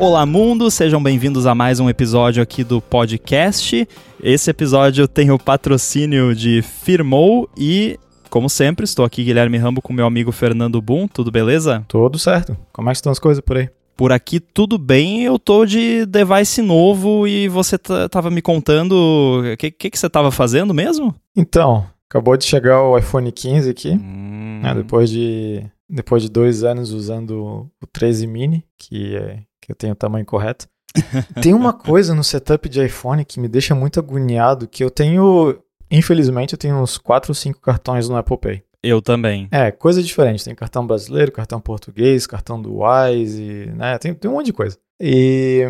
Olá, mundo! Sejam bem-vindos a mais um episódio aqui do podcast. Esse episódio tem o patrocínio de Firmou e, como sempre, estou aqui, Guilherme Rambo, com meu amigo Fernando Boom. Tudo beleza? Tudo certo. Como é que estão as coisas por aí? Por aqui tudo bem, eu tô de device novo e você tava me contando o que, que, que, você tava fazendo mesmo? Então, acabou de chegar o iPhone 15 aqui, hum. né, depois, de, depois de dois anos usando o 13 mini, que, é, que eu tenho o tamanho correto. Tem uma coisa no setup de iPhone que me deixa muito agoniado, que eu tenho, infelizmente, eu tenho uns 4 ou 5 cartões no Apple Pay. Eu também. É, coisa diferente. Tem cartão brasileiro, cartão português, cartão do Wise, né? Tem, tem um monte de coisa. E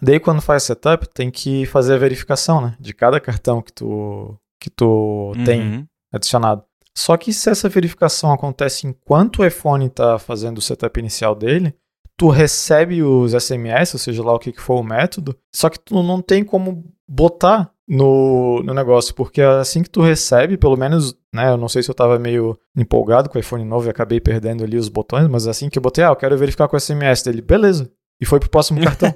daí quando faz setup, tem que fazer a verificação, né? De cada cartão que tu, que tu uhum. tem adicionado. Só que se essa verificação acontece enquanto o iPhone está fazendo o setup inicial dele, tu recebe os SMS, ou seja lá o que, que for o método, só que tu não tem como botar no, no negócio, porque assim que tu recebe, pelo menos, né, eu não sei se eu tava meio empolgado com o iPhone novo e acabei perdendo ali os botões, mas assim que eu botei, ah, eu quero verificar com o SMS dele, beleza. E foi pro próximo cartão.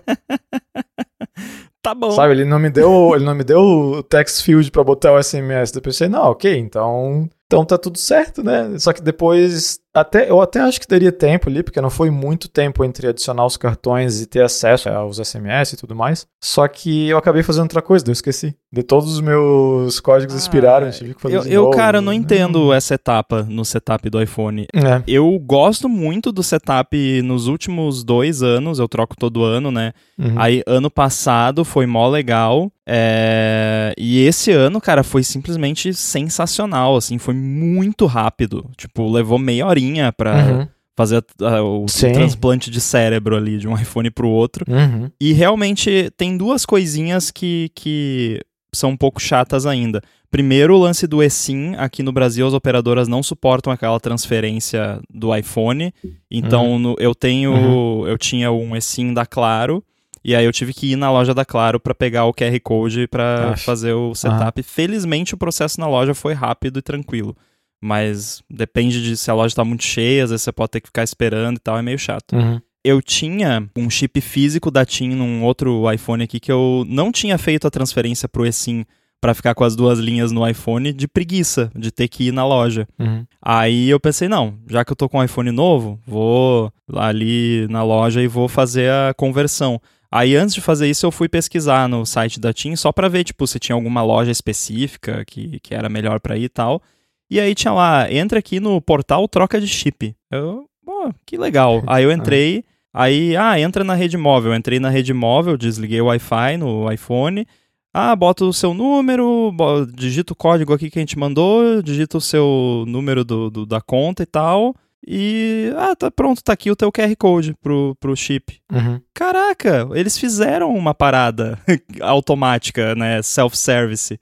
tá bom. Sabe, ele não me deu, ele não me deu o text field para botar o SMS. Eu pensei, não, OK, então então tá tudo certo, né? Só que depois, até, eu até acho que daria tempo ali, porque não foi muito tempo entre adicionar os cartões e ter acesso aos SMS e tudo mais. Só que eu acabei fazendo outra coisa, eu esqueci. De todos os meus códigos ah, expiraram, tive que fazer Eu, eu cara, não entendo essa etapa no setup do iPhone. É. Eu gosto muito do setup nos últimos dois anos, eu troco todo ano, né? Uhum. Aí, ano passado foi mó legal. É... E esse ano, cara, foi simplesmente sensacional, assim, foi muito rápido. Tipo, levou meia horinha pra uhum. fazer a, o, o, transplante de cérebro ali, de um iPhone pro outro. Uhum. E realmente tem duas coisinhas que, que são um pouco chatas ainda. Primeiro, o lance do eSIM. Aqui no Brasil, as operadoras não suportam aquela transferência do iPhone. Então, uhum. no, eu tenho. Uhum. Eu tinha um eSIM da Claro. E aí eu tive que ir na loja da Claro para pegar o QR Code para fazer o setup. Felizmente o processo na loja foi rápido e tranquilo. Mas depende de se a loja está muito cheia, às vezes você pode ter que ficar esperando e tal, é meio chato. Uhum. Eu tinha um chip físico da TIM num outro iPhone aqui que eu não tinha feito a transferência pro eSIM para ficar com as duas linhas no iPhone de preguiça, de ter que ir na loja. Uhum. Aí eu pensei, não, já que eu tô com um iPhone novo, vou ali na loja e vou fazer a conversão. Aí antes de fazer isso eu fui pesquisar no site da TIM só para ver tipo se tinha alguma loja específica que, que era melhor para ir e tal. E aí tinha lá, entra aqui no portal troca de chip. Eu, pô, que legal. Aí eu entrei, aí, ah, entra na rede móvel. Eu entrei na rede móvel, desliguei o Wi-Fi no iPhone. Ah, bota o seu número, digita o código aqui que a gente mandou, digita o seu número do, do da conta e tal. E, ah, tá pronto, tá aqui o teu QR Code pro, pro chip. Uhum. Caraca, eles fizeram uma parada automática, né, self-service.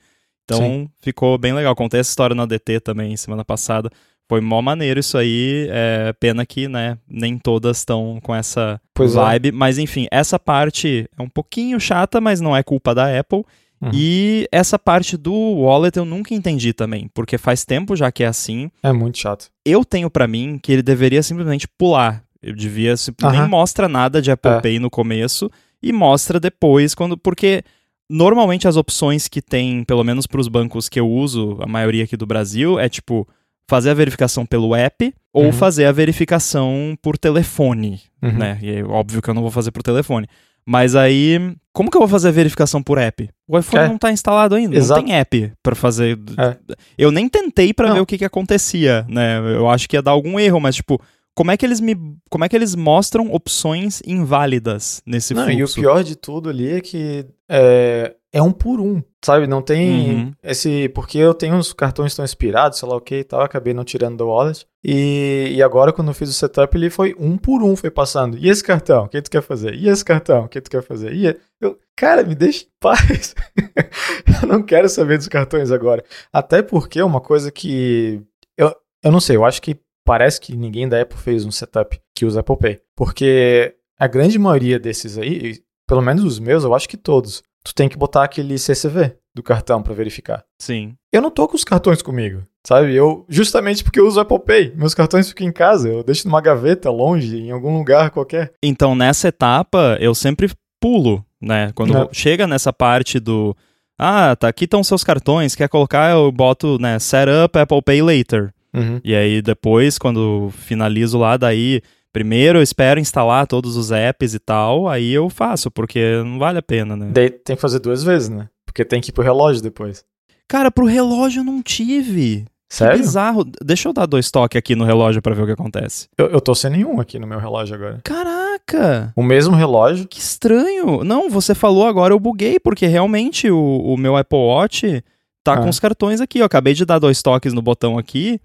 Então Sim. ficou bem legal. Contei essa história na DT também semana passada. Foi mó maneiro isso aí. É pena que, né, nem todas estão com essa pois é. vibe. É. Mas enfim, essa parte é um pouquinho chata, mas não é culpa da Apple. Uhum. E essa parte do wallet eu nunca entendi também, porque faz tempo já que é assim. É muito chato. Eu tenho para mim que ele deveria simplesmente pular. Eu devia uhum. nem mostra nada de Apple é. Pay no começo e mostra depois quando porque normalmente as opções que tem, pelo menos para os bancos que eu uso, a maioria aqui do Brasil, é tipo fazer a verificação pelo app ou uhum. fazer a verificação por telefone, uhum. né? E é óbvio que eu não vou fazer por telefone. Mas aí, como que eu vou fazer a verificação por app? O iPhone é. não está instalado ainda, Exato. não tem app para fazer. É. Eu nem tentei para ver o que, que acontecia, né? Eu acho que ia dar algum erro, mas tipo, como é que eles me, como é que eles mostram opções inválidas nesse não, fluxo? E o pior de tudo ali é que é, é um por um, sabe? Não tem uhum. esse. Porque eu tenho uns cartões estão expirados, sei lá o que e tal, acabei não tirando do wallet. E, e agora, quando eu fiz o setup, ele foi um por um, foi passando. E esse cartão, o que tu quer fazer? E esse cartão, o que tu quer fazer? E eu, cara, me deixa em paz. eu não quero saber dos cartões agora. Até porque é uma coisa que. Eu, eu não sei, eu acho que parece que ninguém da Apple fez um setup que usa Apple Pay. Porque a grande maioria desses aí, pelo menos os meus, eu acho que todos, tu tem que botar aquele CCV, do cartão para verificar. Sim. Eu não tô com os cartões comigo, sabe? Eu justamente porque eu uso Apple Pay, meus cartões ficam em casa, eu deixo numa gaveta longe, em algum lugar qualquer. Então, nessa etapa, eu sempre pulo, né? Quando é. chega nessa parte do ah, tá aqui estão seus cartões, quer colocar, eu boto, né, set up Apple Pay later. Uhum. E aí depois, quando finalizo lá, daí Primeiro eu espero instalar todos os apps e tal, aí eu faço, porque não vale a pena, né? Daí tem que fazer duas vezes, né? Porque tem que ir pro relógio depois. Cara, pro relógio eu não tive. Sério? Que bizarro. Deixa eu dar dois toques aqui no relógio para ver o que acontece. Eu, eu tô sem nenhum aqui no meu relógio agora. Caraca! O mesmo relógio? Que estranho. Não, você falou agora, eu buguei, porque realmente o, o meu Apple Watch tá ah. com os cartões aqui. Eu acabei de dar dois toques no botão aqui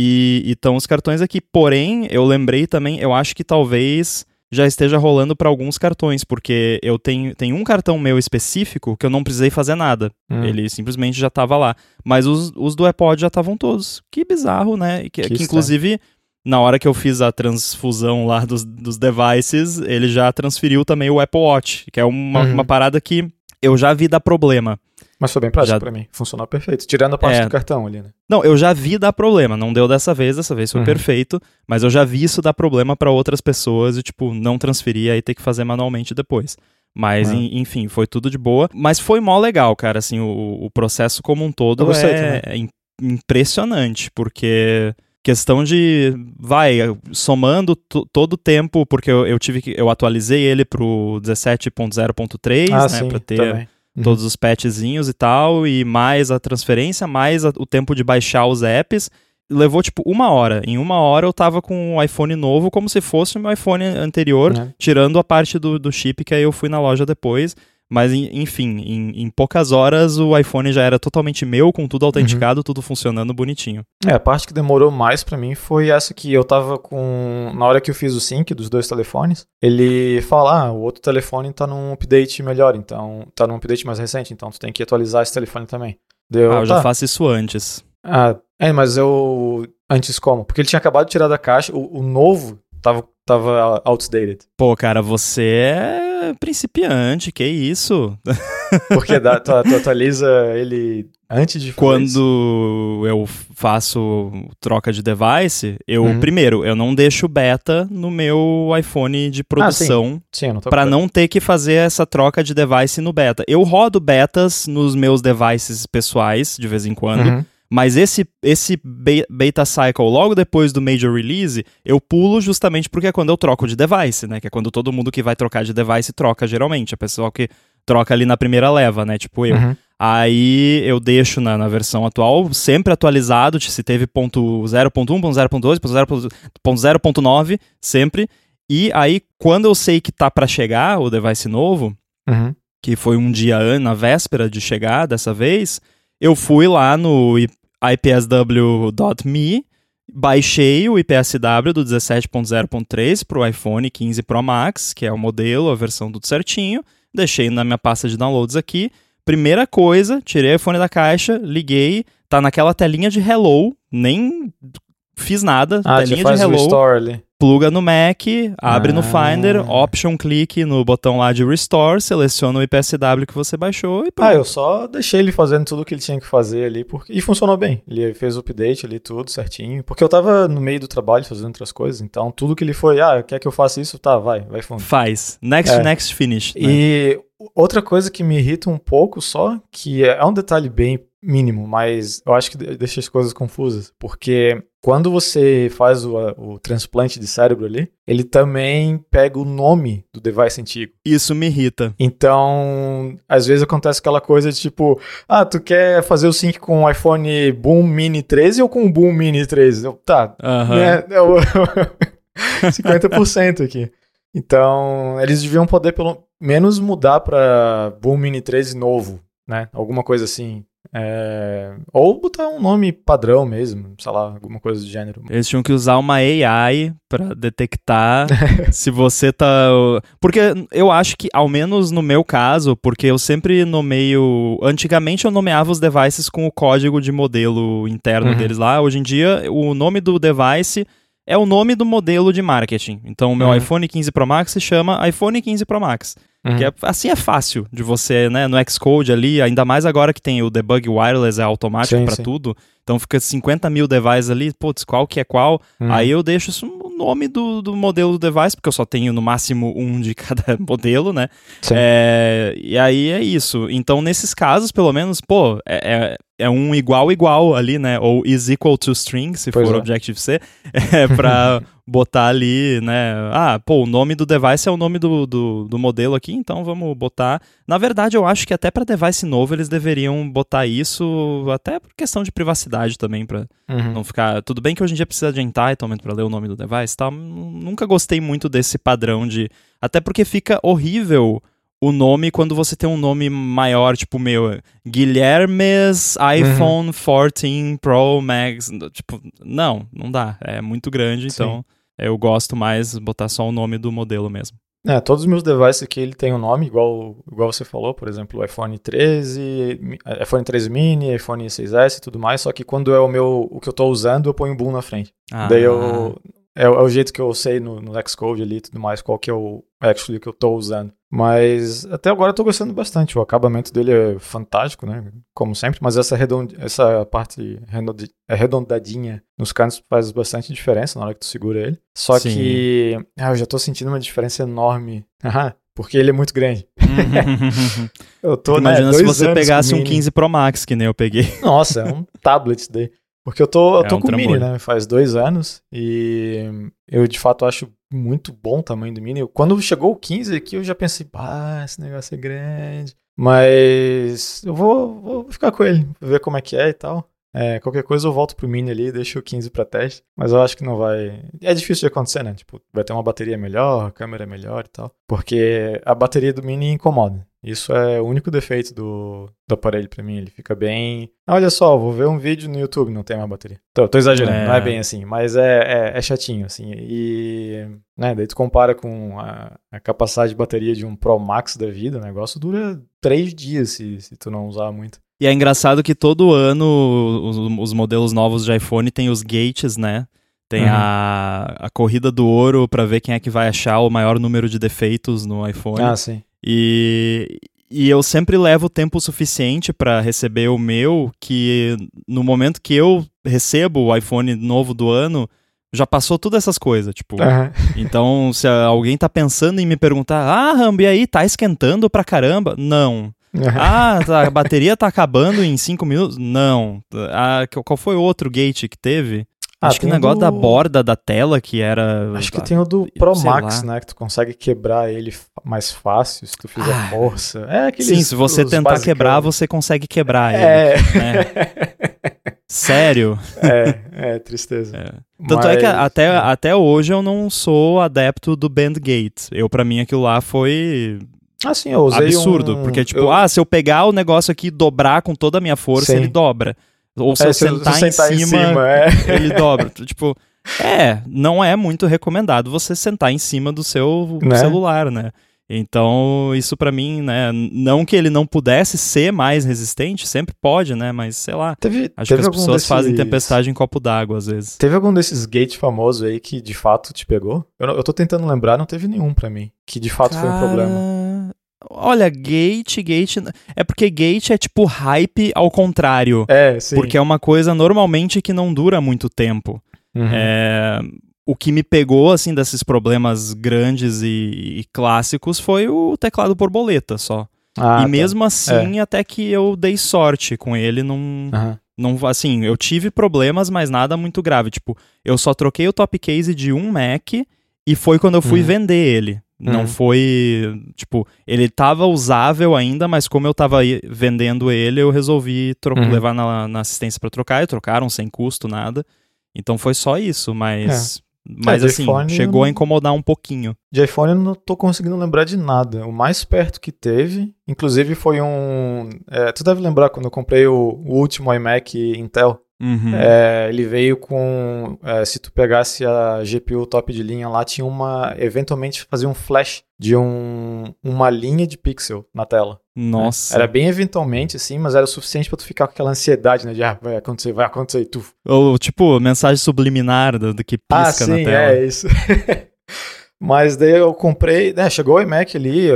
e estão os cartões aqui. Porém, eu lembrei também, eu acho que talvez já esteja rolando para alguns cartões, porque eu tenho, tenho um cartão meu específico que eu não precisei fazer nada. Hum. Ele simplesmente já estava lá. Mas os, os do iPod já estavam todos. Que bizarro, né? Que, que, que inclusive, na hora que eu fiz a transfusão lá dos, dos devices, ele já transferiu também o Apple Watch, que é uma, uhum. uma parada que eu já vi dar problema. Mas foi bem prático já... para mim. Funcionou perfeito. Tirando a parte é... do cartão ali, né? Não, eu já vi dar problema. Não deu dessa vez, dessa vez foi uhum. perfeito. Mas eu já vi isso dar problema para outras pessoas e, tipo, não transferir aí ter que fazer manualmente depois. Mas, uhum. enfim, foi tudo de boa. Mas foi mó legal, cara. Assim, o, o processo como um todo é, é impressionante, porque questão de vai somando todo o tempo porque eu, eu, tive que eu atualizei ele pro 17.0.3 ah, né para ter também uhum. todos os patchzinhos e tal, e mais a transferência, mais a, o tempo de baixar os apps. Levou tipo uma hora. Em uma hora eu tava com o iPhone novo, como se fosse o meu iPhone anterior, uhum. tirando a parte do, do chip que aí eu fui na loja depois. Mas, enfim, em, em, poucas horas o iPhone já era totalmente meu, com tudo autenticado, uhum. tudo funcionando bonitinho. É, a parte que demorou mais para mim foi essa que eu tava com. Na hora que eu fiz o sync dos dois telefones, ele fala: ah, o outro telefone tá num update melhor, então. tá num update mais recente, então tu tem que atualizar esse telefone também. Deu, ah, eu tá. já faço isso antes. Ah, é, mas eu. Antes como? Porque ele tinha acabado de tirar da caixa, o, o novo tava, tava outdated. Pô, cara, você é principiante, que isso? Porque dá, tu, tu, atualiza ele antes de fazer Quando isso? eu faço troca de device, eu uhum. primeiro, eu não deixo beta no meu iPhone de produção ah, sim. Sim, para não ter que fazer essa troca de device no beta. Eu rodo betas nos meus devices pessoais de vez em quando. Uhum mas esse, esse beta cycle logo depois do major release, eu pulo justamente porque é quando eu troco de device, né? Que é quando todo mundo que vai trocar de device troca geralmente. A pessoa que troca ali na primeira leva, né? Tipo eu. Uhum. Aí eu deixo na, na, versão atual, sempre atualizado, se teve ponto 0.1, ponto 0.2, ponto 0.9, sempre. E aí, quando eu sei que tá para chegar o device novo, uhum. que foi um dia na véspera de chegar dessa vez, eu fui lá no ipsw.me, baixei o IPSW do 17.0.3 para o iPhone 15 Pro Max, que é o modelo, a versão tudo certinho, deixei na minha pasta de downloads aqui. Primeira coisa, tirei o iPhone da caixa, liguei, tá naquela telinha de hello, nem fiz nada, ah, telinha de hello. Restore ali pluga no Mac, abre ah. no Finder, option clique no botão lá de Restore, seleciona o IPSW que você baixou e pronto. Ah, eu só deixei ele fazendo tudo o que ele tinha que fazer ali porque... e funcionou bem. Ele fez o update ali, tudo certinho. Porque eu tava no meio do trabalho fazendo outras coisas, então tudo que ele foi, ah, quer que eu faça isso? Tá, vai, vai fundo. Faz. Next, é. next, finish. Né? E outra coisa que me irrita um pouco só, que é um detalhe bem mínimo, mas eu acho que deixa as coisas confusas, porque quando você faz o, o, transplante de cérebro ali, ele também pega o nome do device antigo. Isso me irrita. Então, às vezes acontece aquela coisa de tipo, ah, tu quer fazer o sync com o iPhone Boom Mini 13 ou com o Boom Mini 13? Eu, tá, uhum. né? Eu, 50% aqui. Então, eles deviam poder pelo menos mudar para Boom Mini 13 novo, né? Alguma coisa assim. É... Ou botar um nome padrão mesmo, sei lá, alguma coisa do gênero. Eles tinham que usar uma AI para detectar se você tá. Porque eu acho que, ao menos no meu caso, porque eu sempre nomeio. Antigamente eu nomeava os devices com o código de modelo interno uhum. deles lá. Hoje em dia, o nome do device é o nome do modelo de marketing. Então, o meu uhum. iPhone 15 Pro Max se chama iPhone 15 Pro Max. Uhum. Que é, assim é fácil de você, né, no Xcode ali, ainda mais agora que tem o debug wireless, é automático para tudo. Então fica 50 mil devices ali, putz, qual que é qual? Uhum. Aí eu deixo isso no nome do, do modelo do device, porque eu só tenho no máximo um de cada modelo, né? É, e aí é isso. Então, nesses casos, pelo menos, pô, é, é é um igual igual ali, né? Ou is equal to string, se pois for é. Objective-C, é para botar ali, né? Ah, pô, o nome do device é o nome do, do, do, modelo aqui, então vamos botar. Na verdade, eu acho que até para device novo eles deveriam botar isso, até por questão de privacidade também, para uhum. não ficar. Tudo bem que hoje em dia precisa de entitlement para ler o nome do device, tá? Nunca gostei muito desse padrão de, até porque fica horrível o nome quando você tem um nome maior, tipo meu, Guilhermes iPhone uhum. 14 Pro Max. Tipo, não, não dá. É muito grande, Sim. então eu gosto mais botar só o nome do modelo mesmo. É, todos os meus devices aqui ele tem um nome, igual, igual você falou, por exemplo, iPhone 13, iPhone 13 mini, iPhone 6S e tudo mais, só que quando é o meu, o que eu estou usando, eu ponho um boom na frente. Ah. Daí eu, é, é, o jeito que eu sei no, no Xcode ali e tudo mais, qual que é o actually que eu estou usando. Mas até agora eu tô gostando bastante. O acabamento dele é fantástico, né? Como sempre. Mas essa, redond... essa parte redond... É nos cantos faz bastante diferença na hora que tu segura ele. Só Sim. que ah, eu já tô sentindo uma diferença enorme. porque ele é muito grande. eu tô, né, Imagina né, se você pegasse um 15 Pro Max, que nem eu peguei. Nossa, é um tablet daí. Porque eu tô, eu é tô um com o Mini, né? Faz dois anos. E eu de fato acho muito bom o tamanho do Mini. Quando chegou o 15 aqui, eu já pensei, ah, esse negócio é grande. Mas eu vou, vou ficar com ele, ver como é que é e tal. É, qualquer coisa eu volto pro Mini ali, deixo o 15 para teste, mas eu acho que não vai. É difícil de acontecer, né? Tipo, vai ter uma bateria melhor, câmera melhor e tal. Porque a bateria do Mini incomoda. Isso é o único defeito do, do aparelho para mim. Ele fica bem. Olha só, vou ver um vídeo no YouTube, não tem mais bateria. Tô, tô exagerando, é. não é bem assim, mas é, é, é, chatinho, assim. E. Né, daí tu compara com a, a, capacidade de bateria de um Pro Max da vida, o negócio dura três dias se, se tu não usar muito. E é engraçado que todo ano os, os modelos novos de iPhone tem os gates, né? Tem uhum. a, a corrida do ouro para ver quem é que vai achar o maior número de defeitos no iPhone. Ah, sim. E, e eu sempre levo tempo suficiente para receber o meu, que no momento que eu recebo o iPhone novo do ano, já passou todas essas coisas, tipo. Uhum. Então, se alguém tá pensando em me perguntar, ah, Rambi, aí, tá esquentando pra caramba? Não. Ah, tá, a bateria tá acabando em 5 minutos? Não. Ah, qual foi o outro gate que teve? Ah, Acho que o negócio do... da borda da tela que era. Acho que tem o do Pro Max, lá. né? Que tu consegue quebrar ele mais fácil se tu fizer ah, força. É aqueles, Sim, se você tentar basicão. quebrar, você consegue quebrar é. ele. Né? Sério? É, é tristeza. É. Tanto Mas... é que até, é. até hoje eu não sou adepto do Bandgate. Eu, para mim, aquilo lá foi Assim, eu usei absurdo, um... porque tipo, eu... ah, se eu pegar o negócio aqui e dobrar com toda a minha força, Sim. ele dobra. Ou se é, eu sentar, se sentar em, cima, em cima é. ele dobra. tipo, é, não é muito recomendado você sentar em cima do seu né? celular, né? Então, isso para mim, né, não que ele não pudesse ser mais resistente, sempre pode, né, mas sei lá. Teve, acho teve que as pessoas desses... fazem tempestade em copo d'água às vezes. Teve algum desses gates famosos aí que de fato te pegou? Eu, eu tô tentando lembrar, não teve nenhum para mim que de fato Cara... foi um problema. Olha, Gate, Gate. É porque Gate é tipo hype ao contrário. É, sim. Porque é uma coisa normalmente que não dura muito tempo. Uhum. É, o que me pegou, assim, desses problemas grandes e, e clássicos foi o teclado borboleta só. Ah, e tá. mesmo assim, é. até que eu dei sorte com ele, não. Uhum. Não, assim, eu tive problemas, mas nada muito grave. Tipo, eu só troquei o top case de um Mac e foi quando eu fui uhum. vender ele. Não uhum. foi. Tipo, ele tava usável ainda, mas como eu tava vendendo ele, eu resolvi uhum. levar na, na assistência para trocar. E trocaram sem custo, nada. Então foi só isso, mas. É. Mas é, assim, chegou a incomodar um pouquinho. De iPhone eu não tô conseguindo lembrar de nada. O mais perto que teve, inclusive foi um. É, tu deve lembrar quando eu comprei o, o último iMac Intel. Uhum. É, ele veio com. É, se tu pegasse a GPU top de linha lá, tinha uma. Eventualmente fazia um flash de um, uma linha de pixel na tela. Né? Nossa. Era bem eventualmente, assim, mas era o suficiente para tu ficar com aquela ansiedade, né? De ah, vai acontecer, vai acontecer, tu. Ou tipo, mensagem subliminar do, do que pisca ah, sim, na tela. É, isso. mas daí eu comprei, né? Chegou o iMac ali,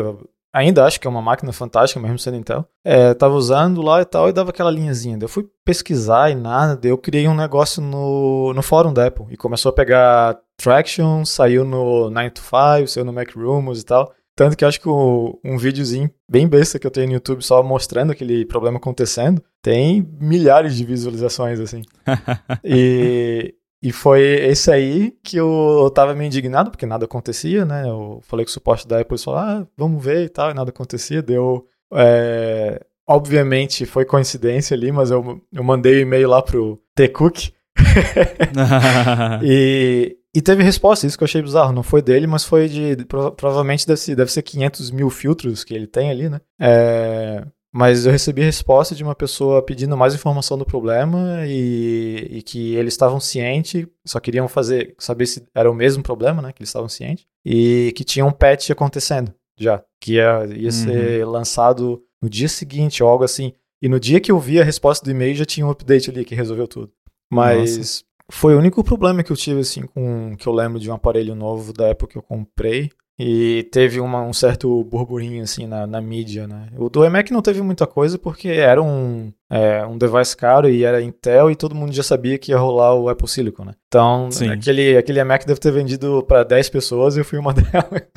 ainda acho que é uma máquina fantástica, mesmo sendo Intel. É, tava usando lá e tal, e dava aquela linhazinha. Eu fui pesquisar e nada, eu criei um negócio no, no fórum da Apple. E começou a pegar traction, saiu no 9 to 5, saiu no Mac Rumors e tal. Tanto que acho que o, um videozinho bem besta que eu tenho no YouTube só mostrando aquele problema acontecendo, tem milhares de visualizações, assim. e, e foi esse aí que eu, tava meio indignado, porque nada acontecia, né? Eu falei com o suporte da Apple e falou, ah, vamos ver e tal, e nada acontecia. Deu. É, obviamente foi coincidência ali, mas eu, eu mandei o um e-mail lá pro T-Cook. e, e teve resposta, isso que eu achei bizarro. Não foi dele, mas foi de. Provavelmente deve ser, deve ser 500 mil filtros que ele tem ali, né? É, mas eu recebi resposta de uma pessoa pedindo mais informação do problema e, e que eles estavam cientes, só queriam fazer, saber se era o mesmo problema, né? Que eles estavam cientes. E que tinha um patch acontecendo já, que ia, ia uhum. ser lançado no dia seguinte ou algo assim. E no dia que eu vi a resposta do e-mail já tinha um update ali que resolveu tudo. Mas Nossa. foi o único problema que eu tive, assim, com que eu lembro de um aparelho novo da época que eu comprei. E teve uma, um certo burburinho assim na, na, mídia, né? O do iMac não teve muita coisa porque era um, é, um device caro e era Intel e todo mundo já sabia que ia rolar o Apple Silicon, né? Então, aquele, aquele iMac deve ter vendido para 10 pessoas e eu fui uma delas.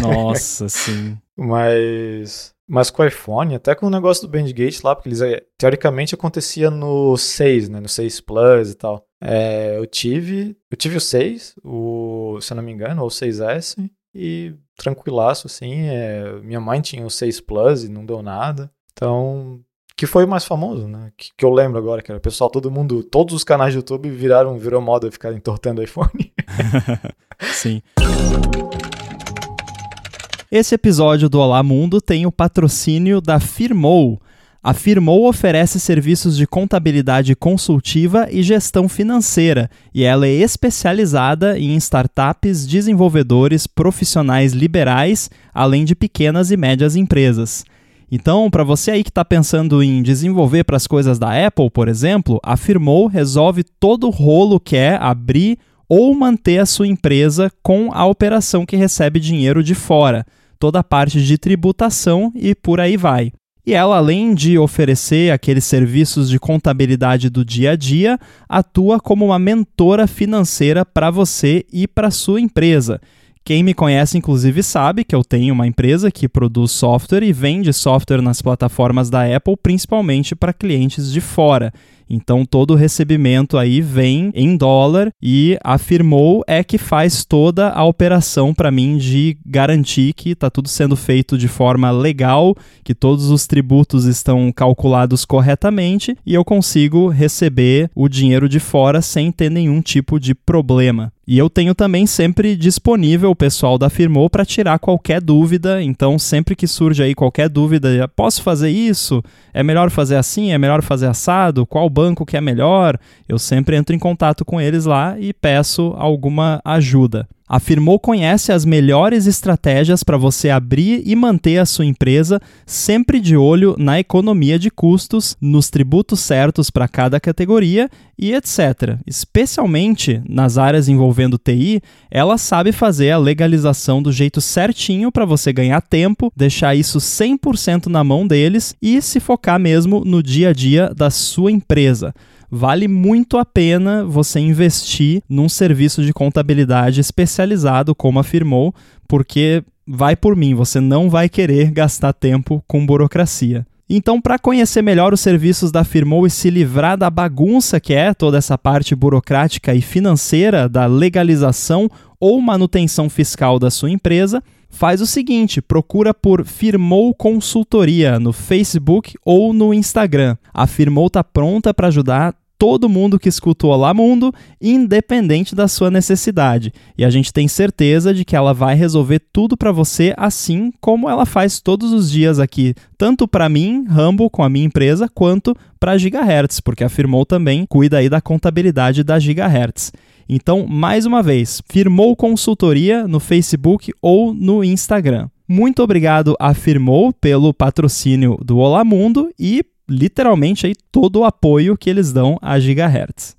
Nossa, sim. Mas, mas com o iPhone, até com o negócio do Bandgate lá, porque eles, é, teoricamente acontecia no 6, né? No 6 Plus e tal. É, eu tive, eu tive o 6, o, se eu não me engano, ou o 6S, e tranquilaço, assim. É, minha mãe tinha o 6 Plus e não deu nada. Então, que foi o mais famoso, né? Que, que eu lembro agora, que era pessoal, todo mundo, todos os canais do YouTube viraram, virou moda ficar entortando iPhone. Sim. Esse episódio do Olá Mundo tem o patrocínio da Firmou a Firmou oferece serviços de contabilidade consultiva e gestão financeira, e ela é especializada em startups, desenvolvedores, profissionais liberais, além de pequenas e médias empresas. Então, para você aí que está pensando em desenvolver para as coisas da Apple, por exemplo, a Firmou resolve todo o rolo que é abrir ou manter a sua empresa com a operação que recebe dinheiro de fora, toda a parte de tributação e por aí vai. E ela, além de oferecer aqueles serviços de contabilidade do dia a dia, atua como uma mentora financeira para você e para sua empresa. Quem me conhece, inclusive, sabe que eu tenho uma empresa que produz software e vende software nas plataformas da Apple, principalmente para clientes de fora. Então todo o recebimento aí vem em dólar e afirmou é que faz toda a operação para mim de garantir que está tudo sendo feito de forma legal, que todos os tributos estão calculados corretamente e eu consigo receber o dinheiro de fora sem ter nenhum tipo de problema. E eu tenho também sempre disponível o pessoal da Firmou para tirar qualquer dúvida. Então, sempre que surge aí qualquer dúvida, posso fazer isso? É melhor fazer assim? É melhor fazer assado? Qual banco que é melhor? Eu sempre entro em contato com eles lá e peço alguma ajuda. A Firmou conhece as melhores estratégias para você abrir e manter a sua empresa, sempre de olho na economia de custos, nos tributos certos para cada categoria e etc. Especialmente nas áreas envolvendo TI, ela sabe fazer a legalização do jeito certinho para você ganhar tempo, deixar isso 100% na mão deles e se focar mesmo no dia a dia da sua empresa vale muito a pena você investir num serviço de contabilidade especializado, como afirmou, porque vai por mim, você não vai querer gastar tempo com burocracia. Então, para conhecer melhor os serviços da Firmou e se livrar da bagunça que é toda essa parte burocrática e financeira da legalização ou manutenção fiscal da sua empresa, faz o seguinte: procura por Firmou Consultoria no Facebook ou no Instagram. A Firmou está pronta para ajudar todo mundo que escuta o Olá Mundo, independente da sua necessidade. E a gente tem certeza de que ela vai resolver tudo para você, assim como ela faz todos os dias aqui, tanto para mim, Rambo, com a minha empresa, quanto para Gigahertz, porque afirmou também cuida aí da contabilidade da Gigahertz. Então, mais uma vez, firmou consultoria no Facebook ou no Instagram. Muito obrigado a Firmou pelo patrocínio do Olá Mundo e literalmente aí todo o apoio que eles dão a Gigahertz.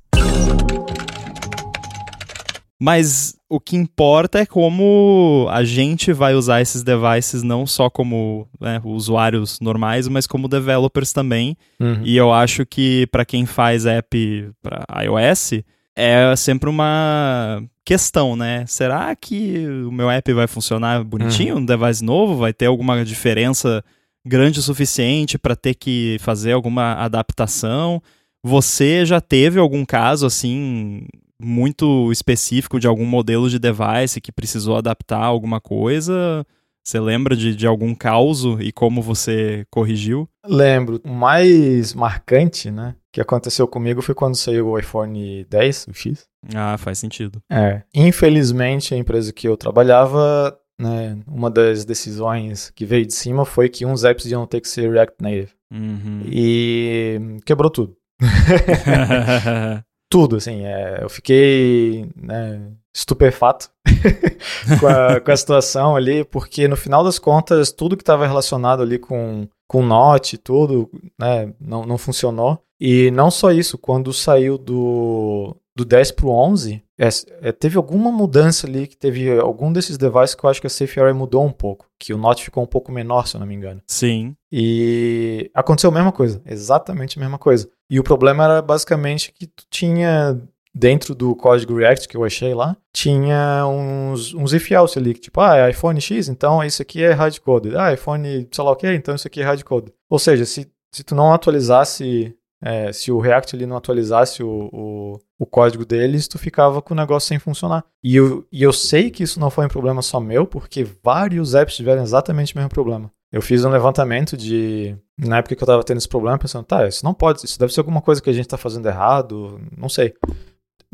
Mas o que importa é como a gente vai usar esses devices não só como né, usuários normais, mas como developers também. Uhum. E eu acho que para quem faz app para iOS, é sempre uma questão, né? Será que o meu app vai funcionar bonitinho uhum. no device novo? Vai ter alguma diferença grande o suficiente para ter que fazer alguma adaptação? Você já teve algum caso assim muito específico de algum modelo de device que precisou adaptar alguma coisa? Você lembra de, de algum caso e como você corrigiu? Lembro. O mais marcante, né, que aconteceu comigo foi quando saiu o iPhone 10, o X. Ah, faz sentido. É. Infelizmente, a empresa que eu trabalhava, né, uma das decisões que veio de cima foi que uns apps iam ter que ser React Native. Uhum. E quebrou tudo. tudo, assim. É, eu fiquei né, estupefato com, a, com a situação ali, porque no final das contas, tudo que estava relacionado ali com, com Note, tudo, né, não, não funcionou. E não só isso, quando saiu do, do 10 para o 11, é, é, teve alguma mudança ali, que teve algum desses devices que eu acho que a Safe Area mudou um pouco, que o Note ficou um pouco menor, se eu não me engano. Sim. E aconteceu a mesma coisa, exatamente a mesma coisa. E o problema era basicamente que tu tinha dentro do código React que eu achei lá, tinha uns, uns if else ali, que tipo, ah, é iPhone X, então isso aqui é hardcoded. Ah, iPhone sei lá o que, então isso aqui é hardcoded. Ou seja, se, se tu não atualizasse, é, se o React ali não atualizasse o, o, o, código deles, tu ficava com o negócio sem funcionar. E eu, e eu sei que isso não foi um problema só meu, porque vários apps tiveram exatamente o mesmo problema. Eu fiz um levantamento de. Na época que eu tava tendo esse problema, pensando, tá, isso não pode, isso deve ser alguma coisa que a gente tá fazendo errado, não sei.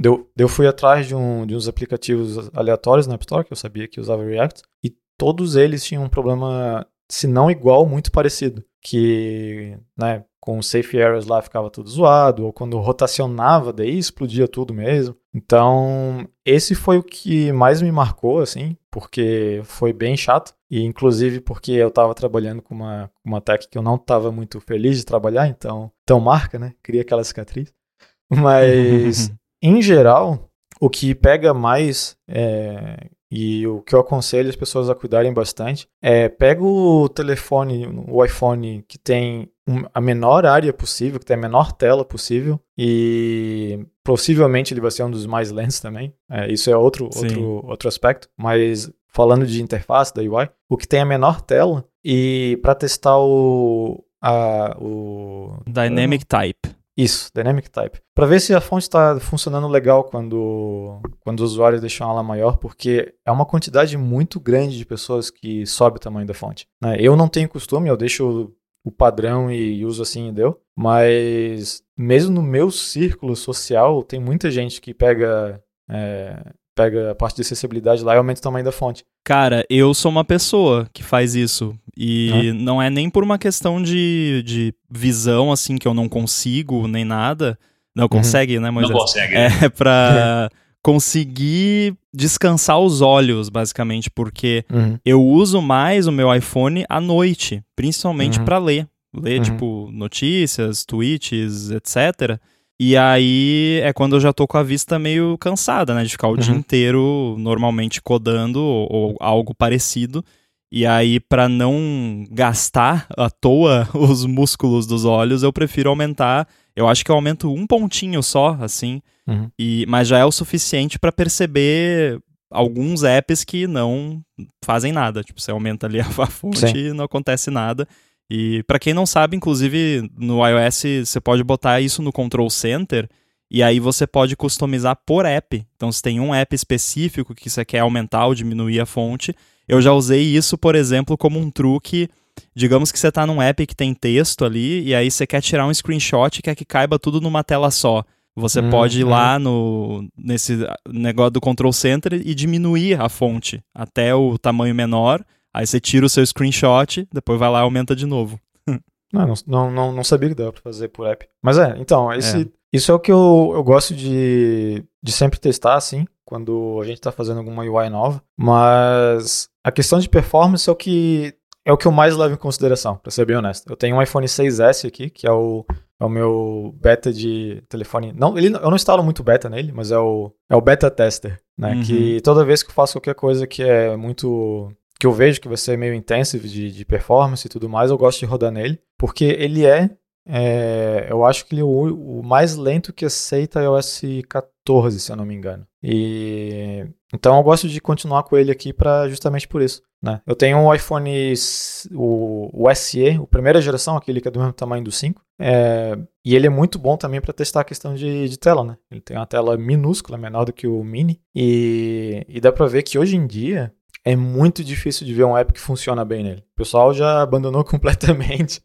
Eu, eu fui atrás de, um, de uns aplicativos aleatórios na App Store, que eu sabia que usava React, e todos eles tinham um problema, se não igual, muito parecido. Que, né, com safe areas lá ficava tudo zoado, ou quando rotacionava, daí explodia tudo mesmo. Então, esse foi o que mais me marcou, assim, porque foi bem chato. E inclusive porque eu estava trabalhando com uma, uma tech que eu não estava muito feliz de trabalhar, então, então marca, né? Cria aquela cicatriz. Mas, em geral, o que pega mais é, e o que eu aconselho as pessoas a cuidarem bastante é pega o telefone, o iPhone que tem a menor área possível, que tem a menor tela possível e possivelmente ele vai ser um dos mais lentes também. É, isso é outro, outro, outro aspecto, mas falando de interface da UI, o que tem a menor tela e para testar o, a, o Dynamic Type. Isso, Dynamic Type. Para ver se a fonte está funcionando legal quando, quando os usuários deixam ela maior, porque é uma quantidade muito grande de pessoas que sobe o tamanho da fonte. Né? Eu não tenho costume, eu deixo o padrão e uso assim e deu. Mas mesmo no meu círculo social, tem muita gente que pega é, pega a parte de acessibilidade lá e aumenta o tamanho da fonte. Cara, eu sou uma pessoa que faz isso. E não é nem por uma questão de, de visão, assim, que eu não consigo, nem nada. Não uhum. consegue, né, Moisés? Não consegue. É pra conseguir descansar os olhos, basicamente, porque uhum. eu uso mais o meu iPhone à noite, principalmente uhum. para ler. Ler, uhum. tipo, notícias, tweets, etc. E aí é quando eu já tô com a vista meio cansada, né? De ficar o uhum. dia inteiro normalmente codando ou, ou algo parecido. E aí, para não gastar à toa os músculos dos olhos, eu prefiro aumentar. Eu acho que eu aumento um pontinho só, assim. Uhum. E, mas já é o suficiente para perceber alguns apps que não fazem nada. Tipo, você aumenta ali a fonte Sim. e não acontece nada. E para quem não sabe, inclusive no iOS você pode botar isso no Control Center e aí você pode customizar por app. Então se tem um app específico que você quer aumentar ou diminuir a fonte, eu já usei isso, por exemplo, como um truque. Digamos que você está num app que tem texto ali e aí você quer tirar um screenshot e quer que caiba tudo numa tela só. Você hum, pode ir hum. lá no nesse negócio do control center e diminuir a fonte até o tamanho menor. Aí você tira o seu screenshot, depois vai lá e aumenta de novo. não, não, não, não sabia que dava pra fazer por app. Mas é, então, esse, é. isso é o que eu, eu gosto de, de sempre testar, assim, quando a gente tá fazendo alguma UI nova. Mas a questão de performance é o que é o que eu mais levo em consideração, para ser bem honesto. Eu tenho um iPhone 6S aqui, que é o, é o meu beta de telefone. Não, ele, eu não instalo muito beta nele, mas é o, é o beta tester, né? Uhum. Que toda vez que eu faço qualquer coisa que é muito. Que eu vejo que vai ser meio intensive de, de performance e tudo mais, eu gosto de rodar nele, porque ele é. é eu acho que ele é o, o mais lento que aceita iOS 14, se eu não me engano. E então eu gosto de continuar com ele aqui para justamente por isso. Né? Eu tenho um iPhone, o, o SE, o primeira geração, aquele que é do mesmo tamanho do 5, é, e ele é muito bom também para testar a questão de, de, tela. Né? Ele tem uma tela minúscula, menor do que o Mini, e, e dá para ver que hoje em dia é muito difícil de ver um app que funciona bem nele. O pessoal já abandonou completamente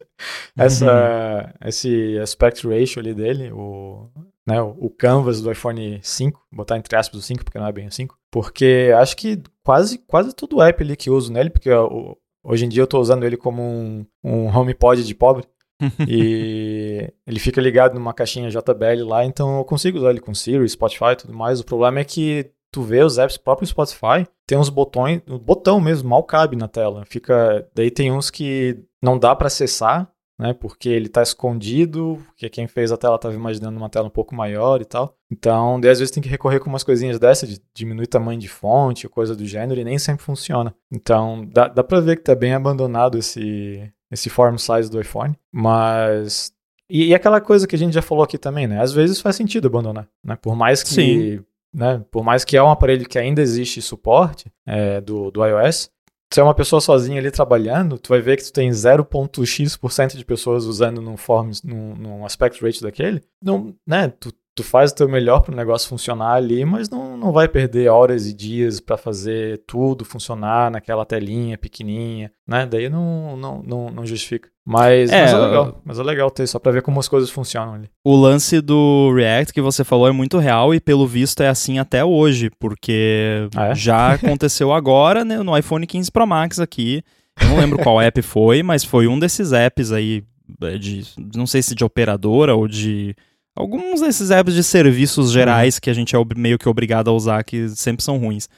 essa, uhum. esse aspect ratio ali dele, o, né, o canvas do iPhone 5, botar entre aspas o 5, porque não é bem o 5, porque acho que quase, quase todo app ali que eu uso nele, porque eu, hoje em dia eu estou usando ele como um, um HomePod de pobre, e ele fica ligado numa caixinha JBL lá, então eu consigo usar ele com Siri, Spotify e tudo mais. O problema é que tu vê os apps próprio Spotify, tem uns botões, o botão mesmo mal cabe na tela. Fica, daí tem uns que não dá para acessar né? Porque ele está escondido, porque quem fez a tela estava imaginando uma tela um pouco maior e tal. Então, daí, às vezes tem que recorrer com umas coisinhas dessa, de diminuir tamanho de fonte, coisa do gênero, e nem sempre funciona. Então, dá, dá para ver que está bem abandonado esse, esse form size do iPhone, mas... E, e, aquela coisa que a gente já falou aqui também, né? Às vezes faz sentido abandonar, né? Por mais que... Sim. Né, por mais que é um aparelho que ainda existe suporte é, do, do iOS, se é uma pessoa sozinha ali trabalhando, tu vai ver que tu tem 0.x% de pessoas usando num forms, num, num aspect rate daquele. Não, né, tu, tu faz o teu melhor para o negócio funcionar ali, mas não, não vai perder horas e dias para fazer tudo funcionar naquela telinha pequenininha, né? Daí não, não, não, não justifica. Mas é, mas é legal, mas é legal ter só para ver como as coisas funcionam ali. O lance do React que você falou é muito real e pelo visto é assim até hoje, porque ah, é? já aconteceu agora né, no iPhone 15 Pro Max aqui. Eu não lembro qual app foi, mas foi um desses apps aí é, de não sei se de operadora ou de alguns desses apps de serviços gerais uhum. que a gente é meio que obrigado a usar que sempre são ruins.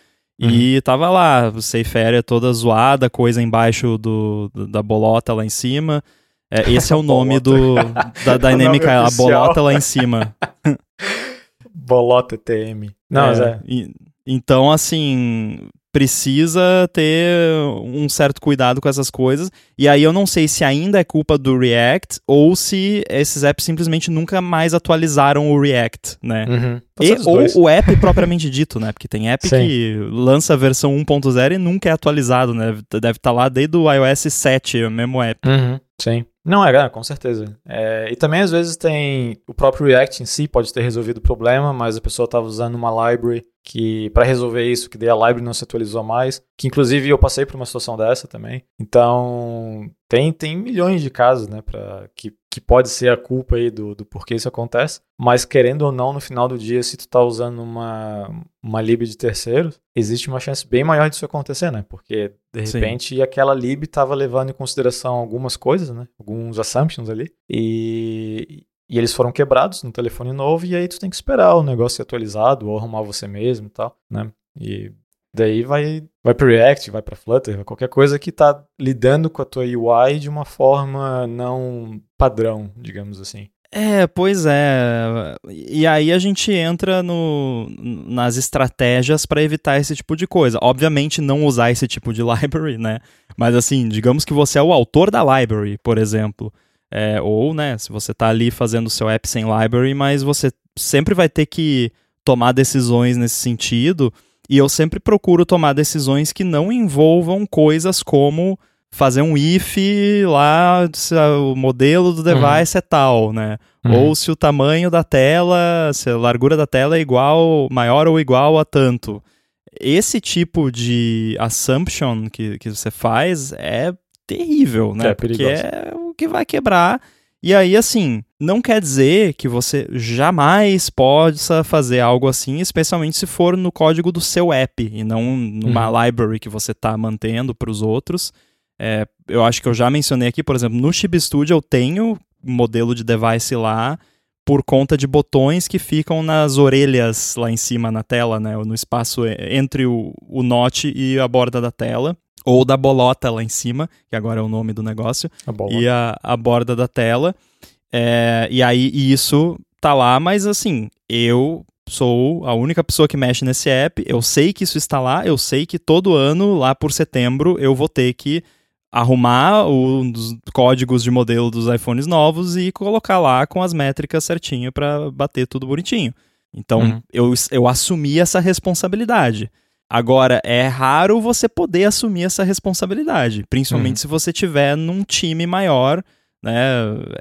Uhum. E tava lá, Safe Area toda zoada, coisa embaixo do, da bolota lá em cima. É, esse é o nome do, da Dynamic, a bolota lá em cima. bolota TM. Não, é, é. E, então, assim, precisa ter um certo cuidado com essas coisas. E aí eu não sei se ainda é culpa do React ou se esses apps simplesmente nunca mais atualizaram o React, né? Uhum. E, ou o app propriamente dito, né? Porque tem app Sim. que lança a versão 1.0 e nunca é atualizado, né? Deve estar tá lá desde o iOS 7, o mesmo app. Uhum. Sim. Não, é, com certeza. É, e também às vezes tem o próprio React em si pode ter resolvido o problema, mas a pessoa estava usando uma library que para resolver isso, que daí a library não se atualizou mais, que inclusive eu passei por uma situação dessa também. Então, tem, tem milhões de casos, né, para que, que pode ser a culpa aí do, do porquê isso acontece, mas querendo ou não, no final do dia, se tu tá usando uma, uma lib de terceiros, existe uma chance bem maior disso acontecer, né, porque de repente Sim. aquela lib estava levando em consideração algumas coisas, né, alguns assumptions ali, e, e eles foram quebrados no telefone novo, e aí tu tem que esperar o negócio ser atualizado, ou arrumar você mesmo e tal, né? E daí vai, vai para React, vai para Flutter, qualquer coisa que tá lidando com a tua UI de uma forma não padrão, digamos assim. É, pois é. E aí a gente entra no, nas estratégias para evitar esse tipo de coisa. Obviamente não usar esse tipo de library, né? Mas assim, digamos que você é o autor da library, por exemplo. É, ou, né, se você está ali fazendo o seu app sem library, mas você sempre vai ter que tomar decisões nesse sentido. E eu sempre procuro tomar decisões que não envolvam coisas como fazer um if lá, se o modelo do device uhum. é tal, né? Uhum. Ou se o tamanho da tela, se a largura da tela é igual, maior ou igual a tanto. Esse tipo de assumption que, que você faz é terrível, né? É Porque é o que vai quebrar. E aí, assim, não quer dizer que você jamais possa fazer algo assim, especialmente se for no código do seu app e não numa uhum. library que você está mantendo para os outros. É, eu acho que eu já mencionei aqui, por exemplo, no Chib Studio eu tenho modelo de device lá por conta de botões que ficam nas orelhas lá em cima na tela, né? No espaço entre o, o note e a borda da tela ou da bolota lá em cima, que agora é o nome do negócio, a e a, a borda da tela. É, e aí e isso tá lá, mas assim, eu sou a única pessoa que mexe nesse app, eu sei que isso está lá, eu sei que todo ano, lá por setembro, eu vou ter que arrumar os códigos de modelo dos iPhones novos e colocar lá com as métricas certinho para bater tudo bonitinho. Então, uhum. eu, eu assumi essa responsabilidade. Agora, é raro você poder assumir essa responsabilidade, principalmente uhum. se você tiver num time maior, né?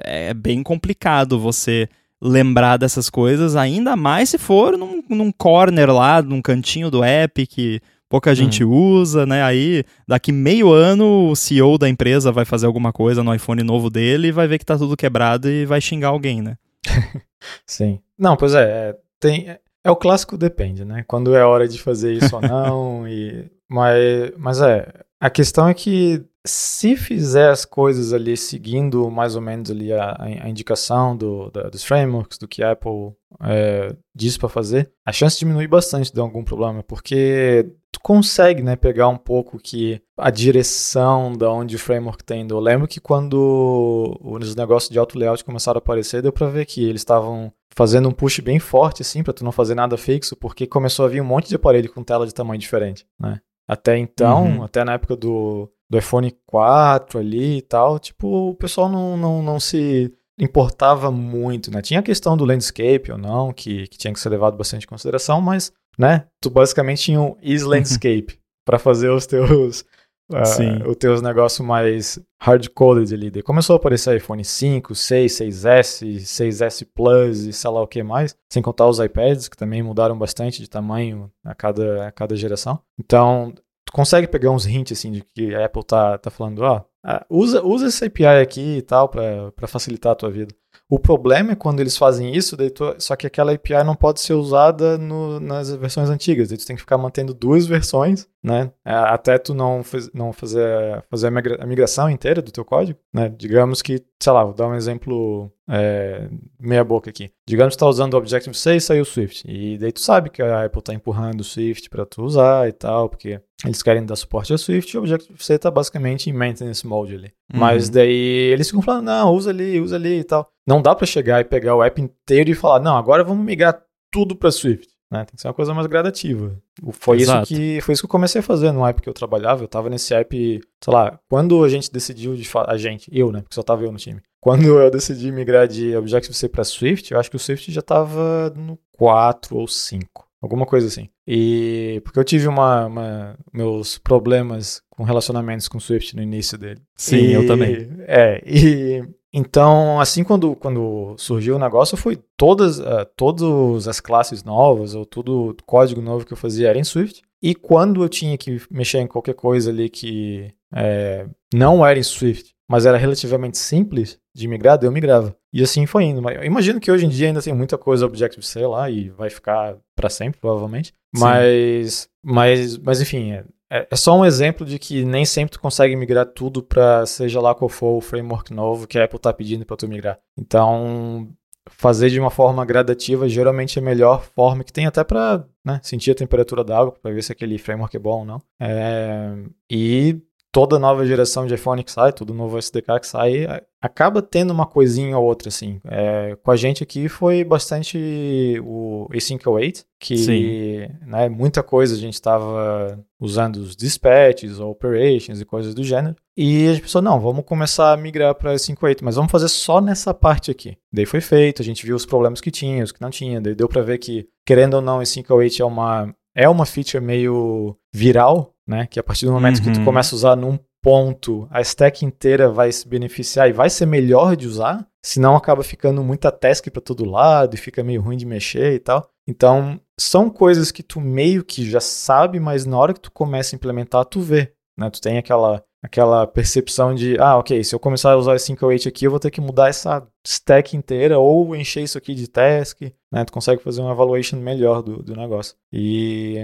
É bem complicado você lembrar dessas coisas, ainda mais se for num, num corner lá, num cantinho do app que pouca gente uhum. usa, né? Aí, daqui meio ano, o CEO da empresa vai fazer alguma coisa no iPhone novo dele e vai ver que tá tudo quebrado e vai xingar alguém, né? Sim. Não, pois é, é tem, é o clássico depende, né? Quando é hora de fazer isso ou não. e, mas, mas é, a questão é que se fizer as coisas ali seguindo mais ou menos ali a, a indicação do, da, dos frameworks, do que a Apple é, diz para fazer, a chance diminui bastante de algum problema, porque tu consegue, né, pegar um pouco que a direção da onde o framework está indo. Eu lembro que quando os negócios de auto layout começaram a aparecer, deu para ver que eles estavam fazendo um push bem forte, assim, para tu não fazer nada fixo, porque começou a vir um monte de aparelho com tela de tamanho diferente, né? Até então, uhum. até na época do, do iPhone 4 ali e tal, tipo, o pessoal não, não, não se importava muito, né? Tinha a questão do landscape ou não, que, que tinha que ser levado bastante em consideração, mas, né, tu basicamente tinha um is landscape para fazer os teus uh, os teus negócios mais hard-coded ali. Daí começou a aparecer iPhone 5, 6, 6S, 6S Plus e sei lá o que mais, sem contar os iPads, que também mudaram bastante de tamanho a cada, a cada geração. Então, tu consegue pegar uns hints assim de que a Apple tá, tá falando, ó, oh, usa, usa esse API aqui e tal para facilitar a tua vida. O problema é quando eles fazem isso, tu, só que aquela API não pode ser usada no, nas versões antigas. Daí tu tem que ficar mantendo duas versões, né? É, até tu não, faz, não fazer, fazer a migração inteira do teu código, né? Digamos que, sei lá, vou dar um exemplo é, meia boca aqui. Digamos que tu está usando o Objective-C e saiu o Swift. E daí tu sabe que a Apple está empurrando o Swift para tu usar e tal, porque eles querem dar suporte ao Swift e o Objective-C está basicamente em maintenance mode ali. Uhum. Mas daí eles ficam falando, não, usa ali, usa ali e tal. Não dá para chegar e pegar o app inteiro e falar, não, agora vamos migrar tudo para Swift. Né? Tem que ser uma coisa mais gradativa. Foi isso, que, foi isso que eu comecei a fazer no app que eu trabalhava. Eu tava nesse app, sei lá, quando a gente decidiu de a gente, eu, né? Porque só tava eu no time. Quando eu decidi migrar de Objective-C para Swift, eu acho que o Swift já tava no 4 ou 5. Alguma coisa assim. E porque eu tive uma, uma, meus problemas com relacionamentos com Swift no início dele. Sim, e, eu também. É, e então, assim, quando, quando surgiu o negócio, foi todas, uh, todas as classes novas, ou todo código novo que eu fazia era em Swift. E quando eu tinha que mexer em qualquer coisa ali que é, não era em Swift, mas era relativamente simples de migrar, eu migrava. E assim foi indo. Eu imagino que hoje em dia ainda tem muita coisa Objective-C lá e vai ficar para sempre, provavelmente. Mas, mas, mas enfim, é, é, é, só um exemplo de que nem sempre tu consegue migrar tudo para seja lá qual for o framework novo que a Apple está pedindo para tu migrar. Então, fazer de uma forma gradativa geralmente é a melhor forma que tem até para né, sentir a temperatura da água para ver se aquele framework é bom ou não. É, e toda nova geração de iPhone que sai, todo novo SDK que sai, acaba tendo uma coisinha ou outra, assim. É, com a gente aqui foi bastante o A508, que né, muita coisa a gente estava usando os dispatches, operations e coisas do gênero. E a gente pensou, não, vamos começar a migrar para A508, mas vamos fazer só nessa parte aqui. Daí foi feito, a gente viu os problemas que tinha, os que não tinha, daí deu para ver que, querendo ou não, A508 é uma, é uma feature meio viral, né? Que a partir do momento uhum. que tu uhum. começa a usar num ponto, a stack inteira vai se beneficiar e vai ser melhor de usar, senão acaba ficando muita task para todo lado e fica meio ruim de mexer e tal. Então, são coisas que tu meio que já sabe, mas na hora que tu começa a implementar, tu vê, né? Tu tem aquela aquela percepção de, ah, ok, se eu começar a usar esse 508 aqui, eu vou ter que mudar essa stack inteira ou encher isso aqui de task, né? Tu consegue fazer uma evaluation melhor do, do negócio. E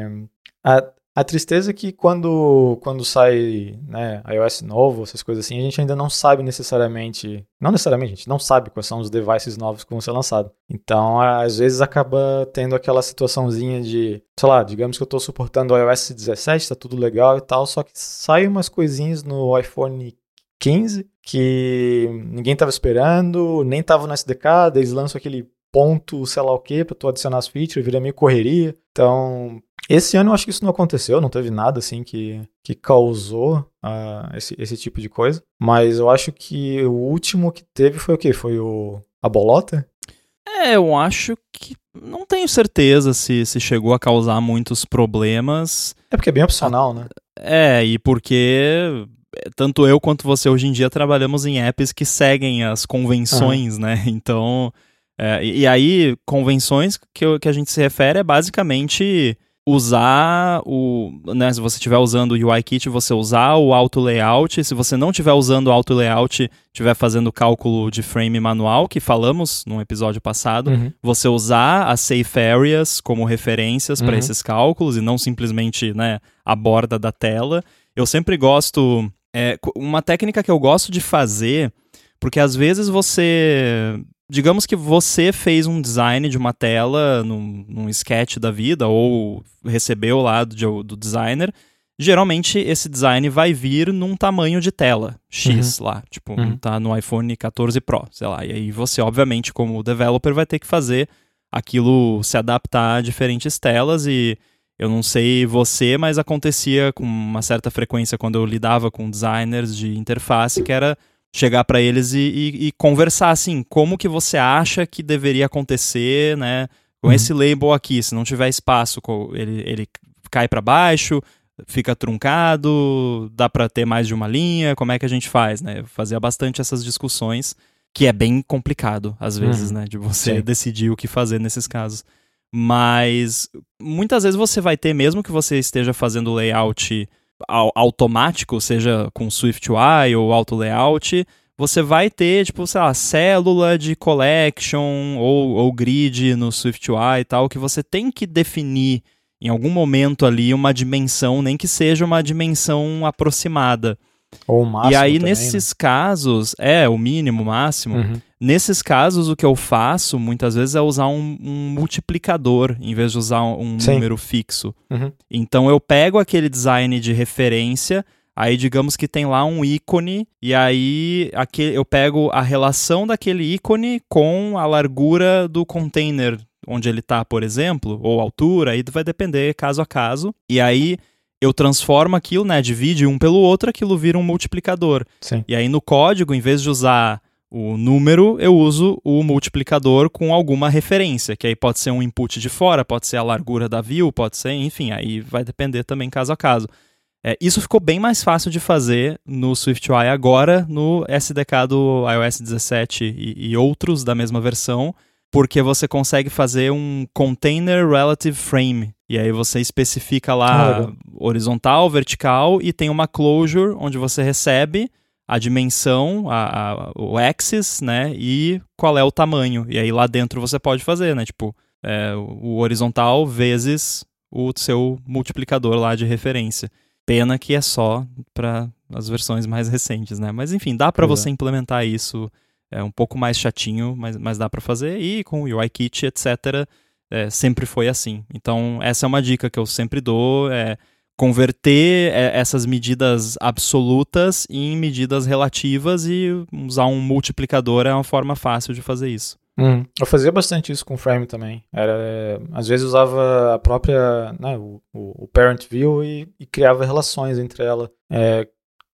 a, a tristeza é que quando, quando sai né, iOS novo, essas coisas assim, a gente ainda não sabe necessariamente, não necessariamente, a gente não sabe quais são os devices novos que vão ser lançados. Então, às vezes acaba tendo aquela situaçãozinha de, sei lá, digamos que eu estou suportando o iOS 17, tá tudo legal e tal, só que sai umas coisinhas no iPhone 15 que ninguém estava esperando, nem estava no SDK, eles lançam aquele ponto, sei lá o que, para tu adicionar as features, vira meio correria. Então, esse ano eu acho que isso não aconteceu, não teve nada assim que, que causou uh, esse, esse tipo de coisa. Mas eu acho que o último que teve foi o quê? Foi o a bolota? É, eu acho que não tenho certeza se, se chegou a causar muitos problemas. É porque é bem opcional, né? É, e porque tanto eu quanto você hoje em dia trabalhamos em apps que seguem as convenções, uhum. né? Então, é, e, e, aí, convenções que, que a gente se refere é basicamente usar o, né, se você estiver usando o UIKit, você usar o auto layout, se você não estiver usando o auto layout, estiver fazendo cálculo de frame manual, que falamos no episódio passado, uhum. você usar as safe areas como referências uhum. para esses cálculos e não simplesmente, né, a borda da tela. Eu sempre gosto, é, uma técnica que eu gosto de fazer, porque às vezes você digamos que você fez um design de uma tela num, num sketch da vida ou recebeu lá do, do designer, geralmente esse design vai vir num tamanho de tela X uhum. lá, tipo, uhum. tá no iPhone 14 Pro, sei lá. E aí você, obviamente, como developer, vai ter que fazer aquilo se adaptar a diferentes telas e eu não sei você, mas acontecia com uma certa frequência quando eu lidava com designers de interface que era chegar para eles e, e, e, conversar assim, como que você acha que deveria acontecer, né? Com uhum. esse label aqui, se não tiver espaço, ele, ele cai para baixo, fica truncado, dá para ter mais de uma linha, como é que a gente faz, né? Fazia bastante essas discussões, que é bem complicado às vezes, uhum. né, de você Sim. decidir o que fazer nesses casos. Mas muitas vezes você vai ter, mesmo que você esteja fazendo layout automático, seja com SwiftUI ou Auto Layout, você vai ter, tipo, sei lá, célula de collection ou, ou grid no SwiftUI e tal, que você tem que definir em algum momento ali uma dimensão, nem que seja uma dimensão aproximada. Ou o máximo. E aí, também, nesses né? casos, é, o mínimo, o máximo. Uhum. Nesses casos, o que eu faço muitas vezes é usar um, um multiplicador em vez de usar um, número fixo. Uhum. Então eu pego aquele design de referência, aí digamos que tem lá um ícone, e aí aqui, eu pego a relação daquele ícone com a largura do container onde ele está, por exemplo, ou altura, aí vai depender caso a caso. E aí eu transformo aquilo, né? Divide um pelo outro, aquilo vira um multiplicador. Sim. E aí no código, em vez de usar o número, eu uso o multiplicador com alguma referência, que aí pode ser um input de fora, pode ser a largura da view, pode ser, enfim, aí vai depender também caso a caso. É, isso ficou bem mais fácil de fazer no SwiftUI agora, no SDK do iOS 17 e, e outros da mesma versão, porque você consegue fazer um Container Relative Frame. E aí você especifica lá ah, horizontal, vertical e tem uma closure onde você recebe a dimensão, a, a, o axis, né? E qual é o tamanho. E aí lá dentro você pode fazer, né? Tipo, é, o horizontal vezes o seu multiplicador lá de referência. Pena que é só para as versões mais recentes, né? Mas enfim, dá para você é. implementar isso. É um pouco mais chatinho, mas, mas dá para fazer. E com o UIKit, etc., é, sempre foi assim. Então, essa é uma dica que eu sempre dou. É, converter é, essas medidas absolutas em medidas relativas e usar um multiplicador é uma forma fácil de fazer isso. Hum, eu fazia bastante isso com Frame também. Era, às vezes usava a própria, né, o, o, parent view e, e, criava relações entre ela, é,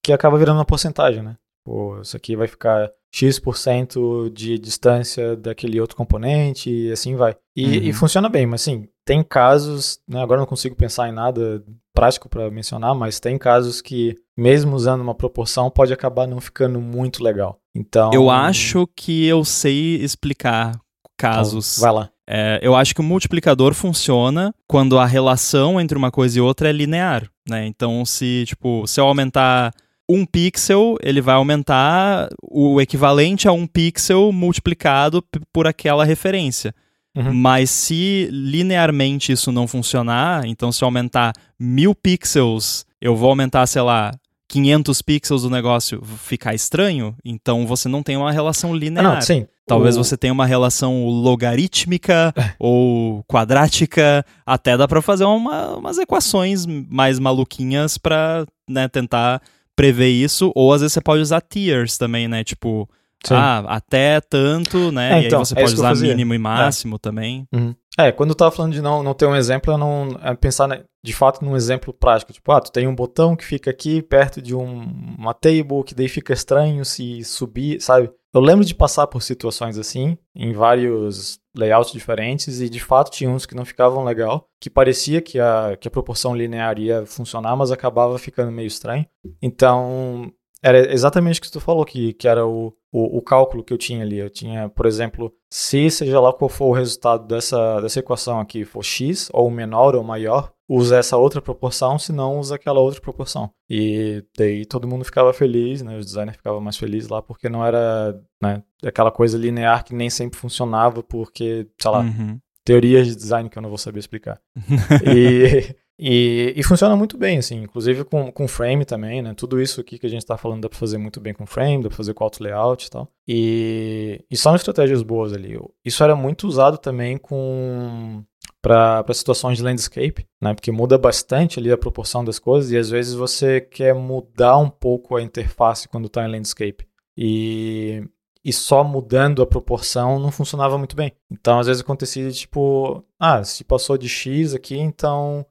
que acaba virando uma porcentagem, né? Pô, isso aqui vai ficar X% de distância daquele outro componente e assim vai. E, uhum. e funciona bem, mas assim, tem casos, né, agora não consigo pensar em nada prático para mencionar, mas tem casos que, mesmo usando uma proporção, pode acabar não ficando muito legal. Então. Eu acho que eu sei explicar casos. Então, vai lá. É, eu acho que o multiplicador funciona quando a relação entre uma coisa e outra é linear, né? Então, se, tipo, se eu aumentar um pixel ele vai aumentar o equivalente a um pixel multiplicado por aquela referência. Uhum. Mas se linearmente isso não funcionar, então se eu aumentar mil pixels, eu vou aumentar, sei lá, 500 pixels do negócio ficar estranho, então você não tem uma relação linear. Ah, não, sim. Talvez o... você tenha uma relação logarítmica é. ou quadrática, até dá para fazer uma, umas equações mais maluquinhas para né, tentar prever isso, ou às vezes você pode usar tiers também, né? Tipo, Sim. ah, até tanto, né? É, então, e aí então, você é pode usar mínimo e máximo é. também. Uhum. É, quando eu tava falando de não, não ter um exemplo, eu não é pensar né, de fato num exemplo prático. Tipo, ah, tu tem um botão que fica aqui perto de um, uma table, que daí fica estranho se subir, sabe? Eu lembro de passar por situações assim, em vários layouts diferentes, e de fato tinha uns que não ficavam legal, que parecia que a, que a proporção linear ia funcionar, mas acabava ficando meio estranho. Então, era exatamente o que tu falou, que, que era o, o, o, cálculo que eu tinha ali. Eu tinha, por exemplo, se seja lá qual for o resultado dessa, dessa equação aqui, for x, ou menor ou maior, usa essa outra proporção, se não usa aquela outra proporção. E daí todo mundo ficava feliz, né? Os designers ficavam mais felizes lá, porque não era né, aquela coisa linear que nem sempre funcionava, porque, sei lá, uhum. teorias de design que eu não vou saber explicar. e e, e, funciona muito bem, assim, inclusive com, com frame também, né? Tudo isso aqui que a gente está falando dá para fazer muito bem com frame, dá para fazer com auto layout e tal. E, e são estratégias boas ali. Isso era muito usado também com para situações de landscape, né? Porque muda bastante ali a proporção das coisas e às vezes você quer mudar um pouco a interface quando está em landscape. E, e só mudando a proporção não funcionava muito bem. Então, às vezes acontecia tipo, ah, se passou de X aqui, então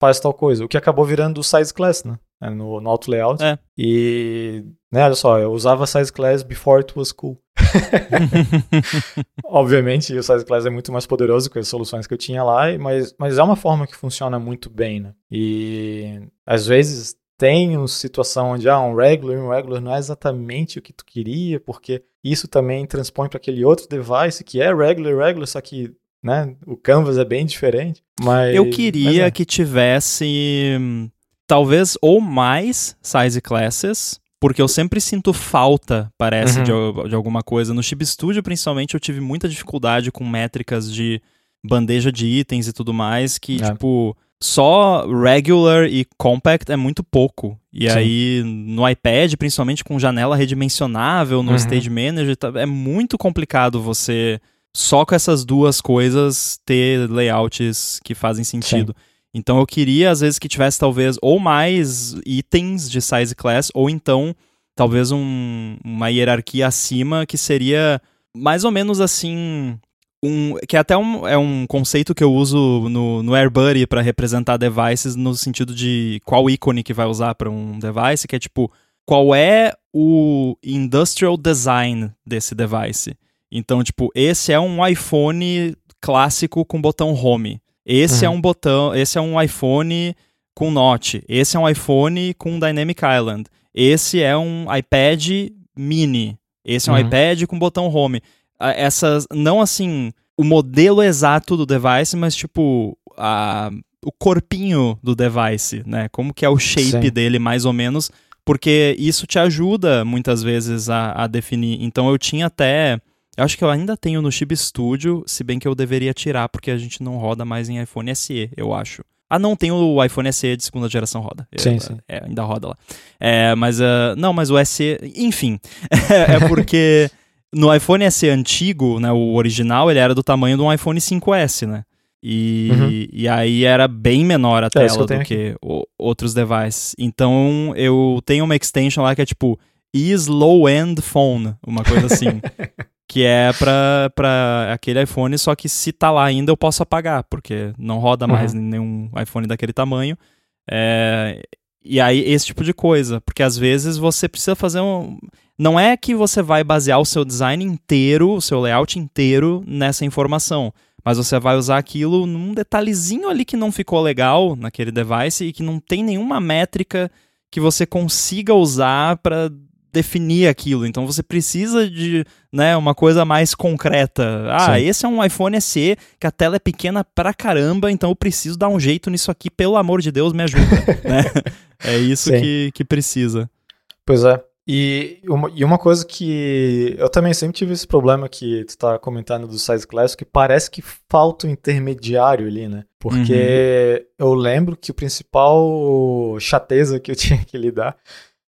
faz tal coisa. O que acabou virando o size class, né? É, no, no auto layout. É. E, né, olha só, eu usava size class before it was cool. Obviamente, o size class é muito mais poderoso que as soluções que eu tinha lá, mas, mas é uma forma que funciona muito bem, né? E às vezes tem uma situação onde ah, um regular um regular não é exatamente o que tu queria, porque isso também transpõe para aquele outro device que é regular regular, só que né? O canvas é bem diferente, mas eu queria mas é. que tivesse talvez ou mais size classes, porque eu sempre sinto falta, parece, uhum. de, de alguma coisa. No Chib Studio, principalmente, eu tive muita dificuldade com métricas de bandeja de itens e tudo mais, que, é. tipo, só regular e compact é muito pouco. E Sim. aí, no iPad, principalmente com janela redimensionável, no uhum. Stage Manager, tá, é muito complicado você só com essas duas coisas ter layouts que fazem sentido. Sim. Então eu queria, às vezes, que tivesse talvez ou mais itens de size class, ou então talvez um, uma hierarquia acima que seria mais ou menos assim. Um, que é até um, é um conceito que eu uso no, no AirBuddy para representar devices no sentido de qual ícone que vai usar para um device, que é tipo, qual é o industrial design desse device. Então, tipo, esse é um iPhone clássico com botão home. Esse é uhum. é um botão, esse é um iPhone com Note. Esse é um iPhone com Dynamic Island. Esse é um iPad mini. Esse é um uhum. iPad com botão home. Essas, não assim, o modelo exato do device, mas tipo, a, o corpinho do device, né? Como que é o shape Sim. dele, mais ou menos, porque isso te ajuda muitas vezes a, a definir. Então eu tinha até eu acho que eu ainda tenho no Chib Studio, se bem que eu deveria tirar, porque a gente não roda mais em iPhone SE, eu acho. Ah, não, tem o iPhone SE de segunda geração roda. Sim, sim. É, ainda roda lá. É, mas, uh, não, mas o SE, enfim, é porque no iPhone SE antigo, né, o original, ele era do tamanho de um iPhone 5S, né? E, uhum. e aí era bem menor a é, tela é, que do que outros devices. Então eu tenho uma extension lá que é tipo is low end phone, uma coisa assim. que é para aquele iPhone, só que se tá lá ainda eu posso apagar, porque não roda mais uhum. nenhum iPhone daquele tamanho. É, e aí, esse tipo de coisa, porque às vezes você precisa fazer um. Não é que você vai basear o seu design inteiro, o seu layout inteiro nessa informação, mas você vai usar aquilo num detalhezinho ali que não ficou legal naquele device e que não tem nenhuma métrica que você consiga usar para definir aquilo. Então você precisa de né, uma coisa mais concreta. Ah, Sim. esse é um iPhone SE que a tela é pequena pra caramba, então eu preciso dar um jeito nisso aqui, pelo amor de Deus, me ajuda. né? É isso que, que precisa. Pois é. E uma, e uma coisa que eu também sempre tive esse problema que tu tá comentando do size class, que parece que falta um intermediário ali, né? Porque uhum. eu lembro que o principal chateza que eu tinha que lidar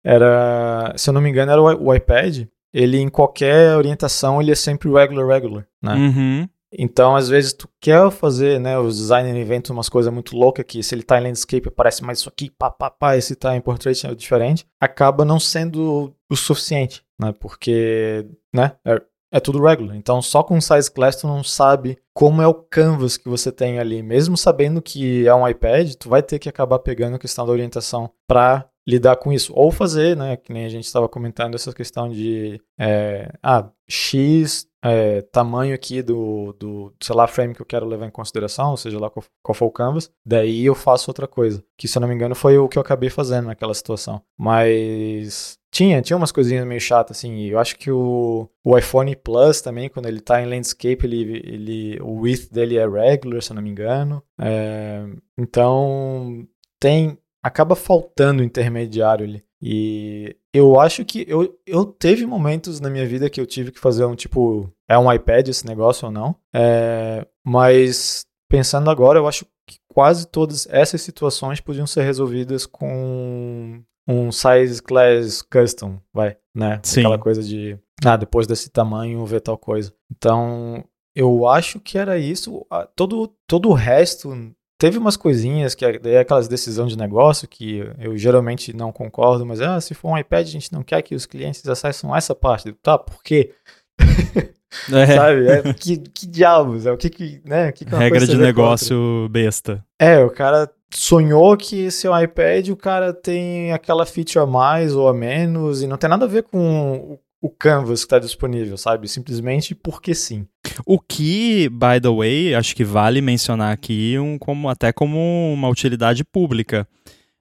era, se eu não me engano, era o, o iPad. Ele em qualquer orientação ele é sempre regular regular, né? Uhum. Então, às vezes, tu quer fazer, né? Os designers inventam umas coisas muito loucas que se ele tá em landscape aparece mais isso aqui, pá, pá, pá, e se tá em portrait é diferente. Acaba não sendo o suficiente, né? Porque, né? É, é tudo regular. Então, só com size class tu não sabe como é o canvas que você tem ali. Mesmo sabendo que é um iPad, tu vai ter que acabar pegando a questão da orientação para lidar com isso. Ou fazer, né? Que nem a gente estava comentando essa questão de é, ah, X é, tamanho aqui do, do, sei lá, frame que eu quero levar em consideração, ou seja lá qual, qual for o canvas, daí eu faço outra coisa. Que, se eu não me engano, foi o que eu acabei fazendo naquela situação. Mas tinha, tinha umas coisinhas meio chatas, assim. Eu acho que o, o iPhone Plus também, quando ele tá em landscape, ele, ele, o width dele é regular, se eu não me engano. É, então, tem. Acaba faltando intermediário ali. E eu acho que eu, eu teve momentos na minha vida que eu tive que fazer um tipo, é um iPad esse negócio ou não? É, mas pensando agora, eu acho que quase todas essas situações podiam ser resolvidas com um size class custom, vai, né? Sim. Aquela coisa de, ah, depois desse tamanho ver tal coisa. Então, eu acho que era isso. Todo, todo o resto Teve umas coisinhas que é aquelas decisões de negócio que eu geralmente não concordo, mas ah, se for um iPad, a gente não quer que os clientes acessem essa parte. Tá, por quê? É. Sabe? É, que, que diabos? É o que que, né? Que que Regra de negócio contra? besta. É, o cara sonhou que é um iPad, o cara tem aquela feature a mais ou a menos, e não tem nada a ver com o canvas que está disponível, sabe? Simplesmente porque sim. O que, by the way, acho que vale mencionar aqui um, como, até como uma utilidade pública.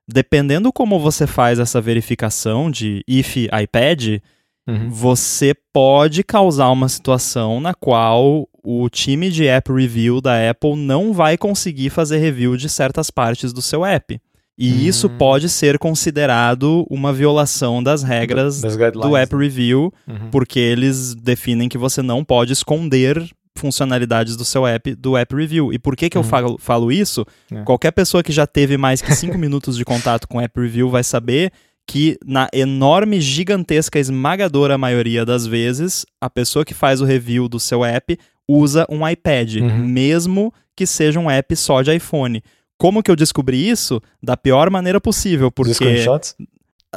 Dependendo como você faz essa verificação de if iPad, uhum. você pode causar uma situação na qual o time de app review da Apple não vai conseguir fazer review de certas partes do seu app. E hum. isso pode ser considerado uma violação das regras do App? Review, uhum. porque eles definem que você não pode esconder funcionalidades do seu app do App Review. E por que, que uhum. eu falo, falo isso? É. Qualquer pessoa que já teve mais que 5 minutos de contato com App Review vai saber que na enorme, gigantesca, esmagadora maioria das vezes, a pessoa que faz o review do seu app usa um iPad, uhum. mesmo que seja um app só de iPhone. Como que eu descobri isso? Da pior maneira possível, porque... Os screenshots?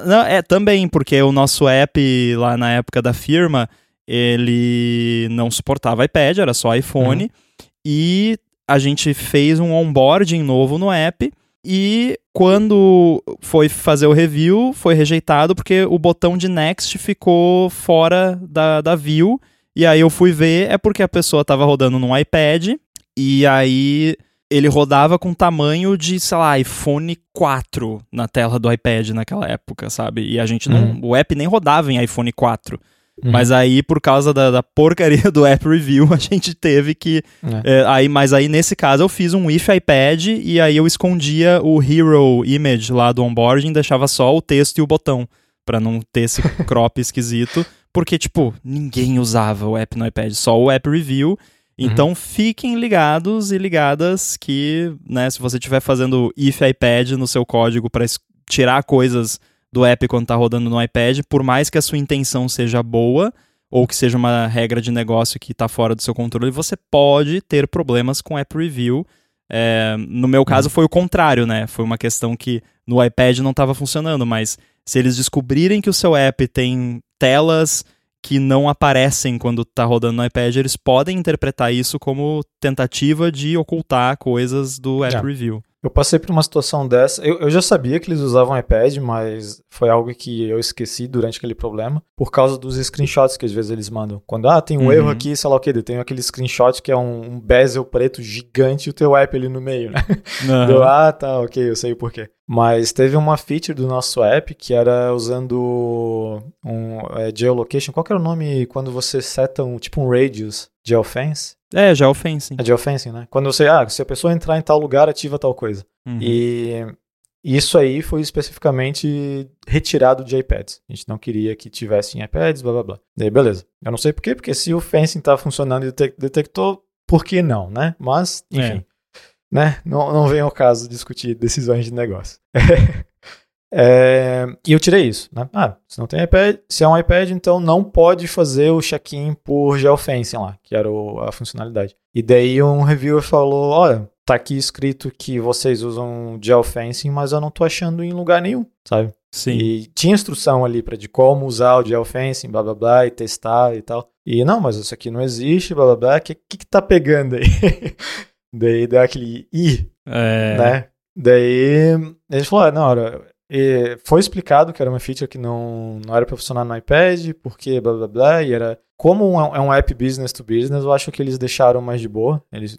Não, é, também, porque o nosso app lá na época da firma, ele não suportava iPad, era só iPhone, uhum. e a gente fez um onboarding novo no app, e quando foi fazer o review, foi rejeitado porque o botão de next ficou fora da, da view, e aí eu fui ver, é porque a pessoa estava rodando num iPad, e aí ele rodava com tamanho de, sei lá, iPhone 4 na tela do iPad naquela época, sabe? E a gente não. Uhum. O app nem rodava em iPhone 4. Uhum. Mas aí, por causa da, da, porcaria do app review, a gente teve que. É. É, aí, mas aí, nesse caso, eu fiz um if iPad e aí eu escondia o hero image lá do onboarding, deixava só o texto e o botão, para não ter esse crop esquisito. Porque, tipo, ninguém usava o app no iPad, só o app review. Uhum. Então uhum. fiquem ligados e ligadas que, né, se você estiver fazendo if iPad no seu código para tirar coisas do app quando está rodando no iPad, por mais que a sua intenção seja boa ou que seja uma regra de negócio que está fora do seu controle, você pode ter problemas com app review. É, no meu caso uhum. foi o contrário, né? Foi uma questão que no iPad não estava funcionando, mas se eles descobrirem que o seu app tem telas que não aparecem quando está rodando no iPad, eles podem interpretar isso como tentativa de ocultar coisas do App é. Review. Eu passei por uma situação dessa. Eu, eu já sabia que eles usavam iPad, mas foi algo que eu esqueci durante aquele problema, por causa dos screenshots que às vezes eles mandam. Quando, ah, tem um uhum. erro aqui, sei lá o que, tem aquele screenshot que é um, um bezel preto gigante e o teu app ali no meio, né? Uhum. Ah, tá, ok, eu sei o porquê. Mas teve uma feature do nosso app que era usando um é, geolocation. Qual que era o nome quando você seta um, tipo um radius geofence? É, geofencing. É geofencing, né? Quando você, ah, se a pessoa entrar em tal lugar, ativa tal coisa. Uhum. E isso aí foi especificamente retirado de iPads. A gente não queria que tivesse em iPads, blá blá blá. Daí, beleza. Eu não sei porquê, porque se o fencing tá funcionando e detectou, por que não, né? Mas, enfim. É. Né? Não, não vem ao caso discutir decisões de negócio. É, e eu tirei isso, né? Ah, se não tem iPad, se é um iPad, então não pode fazer o check-in por geofencing lá, que era o, a funcionalidade. E daí um reviewer falou, olha, tá aqui escrito que vocês usam geofencing, mas eu não tô achando em lugar nenhum, sabe? Sim. E tinha instrução ali para de como usar o geofencing, blá blá blá, e testar e tal. E não, mas isso aqui não existe, blá blá blá, o que, que que tá pegando aí? daí deu aquele i, é... né? Daí eles falaram, ah, não, e foi explicado que era uma feature que não, não era para funcionar no iPad, porque blá blá blá, e era. Como é um app business to business, eu acho que eles deixaram mais de boa. Eles,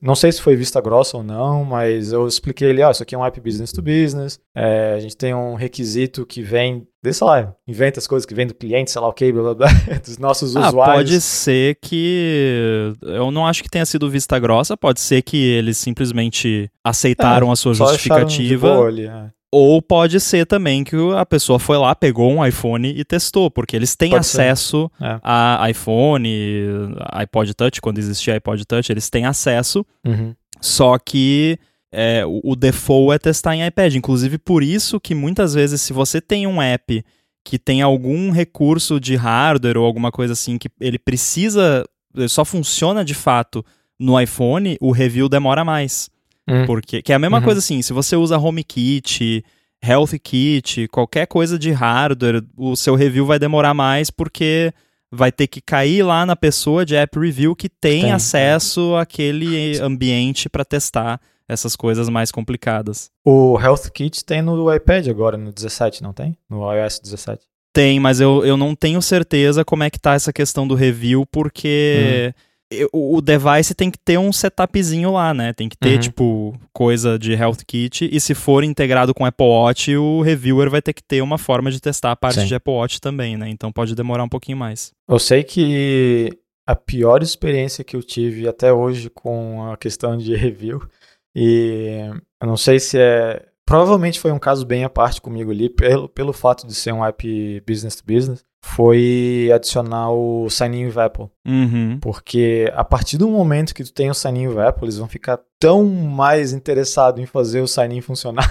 não sei se foi vista grossa ou não, mas eu expliquei ele, ó, oh, isso aqui é um app business to business, é, a gente tem um requisito que vem, sei lá, inventa as coisas que vem do cliente, sei lá o blá blá blá, dos nossos ah, usuários. Pode ser que, eu não acho que tenha sido vista grossa, pode ser que eles simplesmente aceitaram é, a sua justificativa. Ali, é. Ou pode ser também que a pessoa foi lá, pegou um iPhone e testou, porque eles têm pode acesso é. a iPhone, iPod Touch, quando existia iPod Touch, eles têm acesso. Uhum. Só que é, o, o default é testar em iPad. Inclusive, por isso que muitas vezes, se você tem um app que tem algum recurso de hardware ou alguma coisa assim que ele precisa, só funciona de fato no iPhone, o review demora mais. Hum. Porque, que é a mesma uhum. coisa assim, se você usa HomeKit, Health Kit, qualquer coisa de hardware, o seu review vai demorar mais porque vai ter que cair lá na pessoa de app review que tem, tem. acesso àquele ambiente para testar essas coisas mais complicadas. O Health Kit tem no iPad agora, no 17, não tem? No iOS 17. Tem, mas eu, eu não tenho certeza como é que tá essa questão do review, porque... Hum o device tem que ter um setupzinho lá, né? Tem que ter, uhum. tipo, coisa de Health Kit. E se for integrado com Apple Watch, o reviewer vai ter que ter uma forma de testar a parte Sim. de Apple Watch também, né? Então pode demorar um pouquinho mais. Eu sei que a pior experiência que eu tive até hoje com a questão de review, e eu não sei se é. Provavelmente foi um caso bem à parte comigo ali, pelo, pelo fato de ser um app business to business foi adicionar o signinho Apple. Uhum. Porque a partir do momento que tu tem o signinho Apple, eles vão ficar tão mais interessados em fazer o signinho funcionar.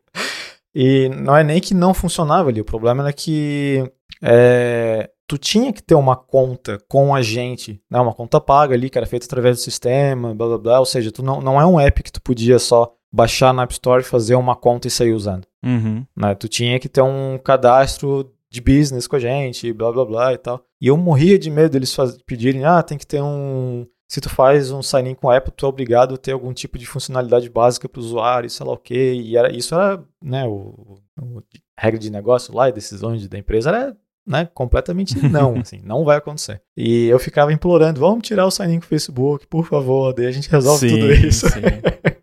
e não é nem que não funcionava ali, o problema era que é, tu tinha que ter uma conta com a gente, né, uma conta paga ali, que era feita através do sistema, blá blá blá, ou seja, tu não, não é um app que tu podia só baixar na App Store, fazer uma conta e sair usando. Uhum. Né, tu tinha que ter um cadastro de business com a gente, blá blá blá e tal. E eu morria de medo deles faz... pedirem, ah, tem que ter um. Se tu faz um sign-in com a Apple, tu é obrigado a ter algum tipo de funcionalidade básica para o usuário, sei lá o quê. E era, isso era, né, o, o regra de negócio lá e decisões da empresa era né, completamente não, assim, não vai acontecer. E eu ficava implorando, vamos tirar o sign-in com o Facebook, por favor, daí a gente resolve sim, tudo isso.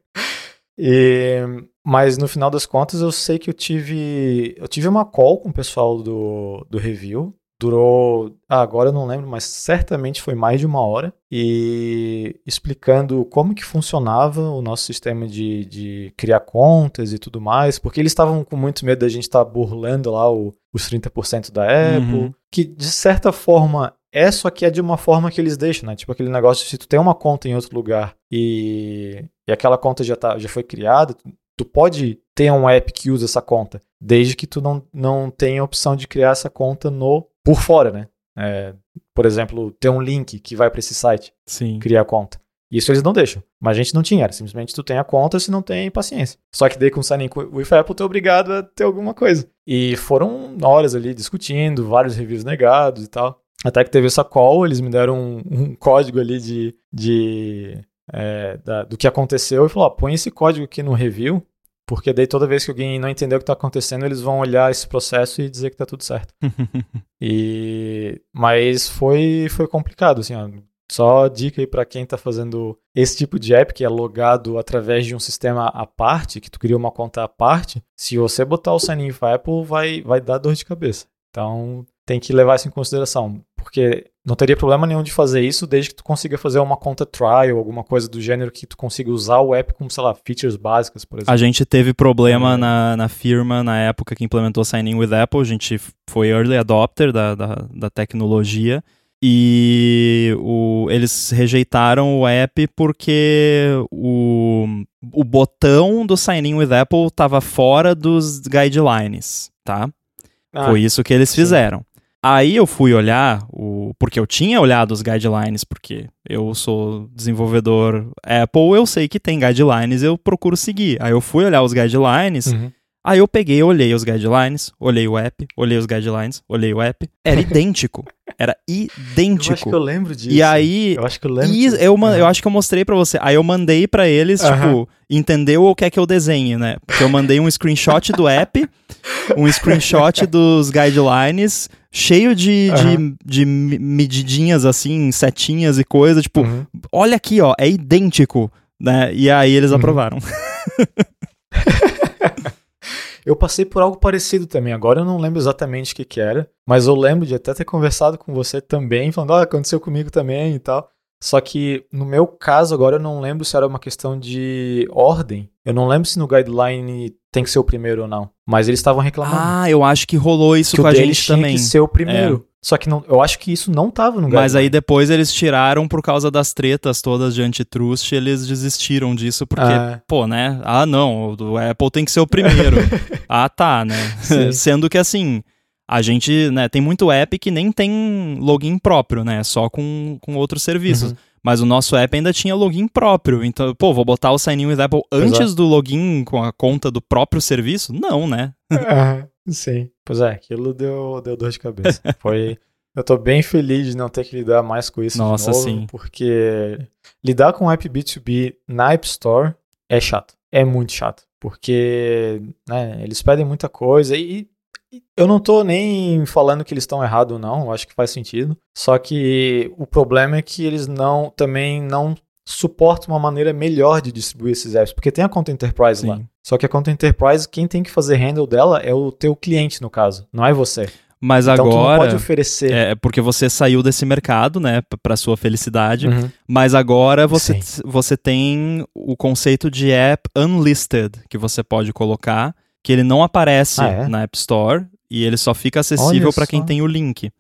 e mas no final das contas eu sei que eu tive. Eu tive uma call com o pessoal do, do review. Durou. Ah, agora eu não lembro, mas certamente foi mais de uma hora. E explicando como que funcionava o nosso sistema de, de criar contas e tudo mais. Porque eles estavam com muito medo da gente estar tá burlando lá o, os 30% da Apple. Uhum. Que de certa forma é, só que é de uma forma que eles deixam, né? Tipo aquele negócio, se tu tem uma conta em outro lugar e, e aquela conta já, tá, já foi criada, tu pode ter um app que usa essa conta, desde que tu não, não tenha a opção de criar essa conta no por fora, né? É, por exemplo, ter um link que vai para esse site, Sim. criar a conta. Isso eles não deixam. Mas a gente não tinha, era simplesmente tu tem a conta se não tem paciência. Só que daí com o sign com o Apple tu é obrigado a ter alguma coisa. E foram horas ali discutindo, vários reviews negados e tal. Até que teve essa call, eles me deram um, um código ali de, de é, da, do que aconteceu e falou: ó, põe esse código aqui no review, porque daí toda vez que alguém não entendeu o que está acontecendo, eles vão olhar esse processo e dizer que está tudo certo. e mas foi foi complicado, assim, ó. Só dica aí para quem está fazendo esse tipo de app que é logado através de um sistema à parte, que tu cria uma conta à parte, se você botar o sign in Apple, vai vai dar dor de cabeça. Então, tem que levar isso em consideração, porque não teria problema nenhum de fazer isso desde que tu consiga fazer uma conta trial, alguma coisa do gênero que tu consiga usar o app com, sei lá, features básicas, por exemplo. A gente teve problema é. na, na firma na época que implementou Sign In with Apple, a gente foi early adopter da, da, da tecnologia e o, eles rejeitaram o app porque o, o botão do Sign In with Apple estava fora dos guidelines, tá? Ah, Foi isso que eles sim. fizeram. Aí eu fui olhar, o, porque eu tinha olhado os guidelines, porque eu sou desenvolvedor Apple, eu sei que tem guidelines, eu procuro seguir. Aí eu fui olhar os guidelines, uhum. Aí eu peguei, olhei os guidelines, olhei o app, olhei os guidelines, olhei o app. Era idêntico. Era idêntico. Eu acho que eu lembro disso. E aí. Eu acho que eu lembro. E eu, uhum. eu acho que eu mostrei para você. Aí eu mandei para eles, uhum. tipo, entendeu o que é que eu desenho, né? Porque eu mandei um screenshot do app, um screenshot dos guidelines cheio de, uhum. de, de, medidinhas assim, setinhas e coisa, tipo, uhum. olha aqui, ó, é idêntico, né? E aí eles uhum. aprovaram. eu passei por algo parecido também. Agora eu não lembro exatamente o que, que era, mas eu lembro de até ter conversado com você também, falando, ah, aconteceu comigo também e tal. Só que no meu caso, agora eu não lembro se era uma questão de ordem. Eu não lembro se no guideline tem que ser o primeiro ou não. Mas eles estavam reclamando. Ah, eu acho que rolou isso que com a gente também. que ser o primeiro. É. Só que não, eu acho que isso não estava no guideline. Mas aí depois eles tiraram por causa das tretas todas de antitrust, eles desistiram disso porque, ah. pô, né? Ah, não, o Apple tem que ser o primeiro. ah, tá, né? Sendo que assim, a gente, né, tem muito app que nem tem login próprio, né? Só com, com outros serviços. Uhum. Mas o nosso app ainda tinha login próprio. Então, pô, vou botar o Sign In with Apple antes Exato. do login com a conta do próprio serviço? Não, né? ah, sim. Pois é, aquilo deu, deu dor de cabeça. Foi. Eu tô bem feliz de não ter que lidar mais com isso Nossa, de novo, sim. porque lidar com app B2B na App Store é chato. É muito chato. Porque né, eles pedem muita coisa e eu não tô nem falando que eles estão errados, não. Eu acho que faz sentido. Só que o problema é que eles não também não suportam uma maneira melhor de distribuir esses apps, porque tem a conta Enterprise Sim. lá. Só que a conta Enterprise, quem tem que fazer handle dela é o teu cliente, no caso, não é você. Mas então, agora. pode oferecer. É porque você saiu desse mercado, né, para sua felicidade. Uhum. Mas agora você, você tem o conceito de app unlisted que você pode colocar que ele não aparece ah, é? na App Store e ele só fica acessível para quem tem o link.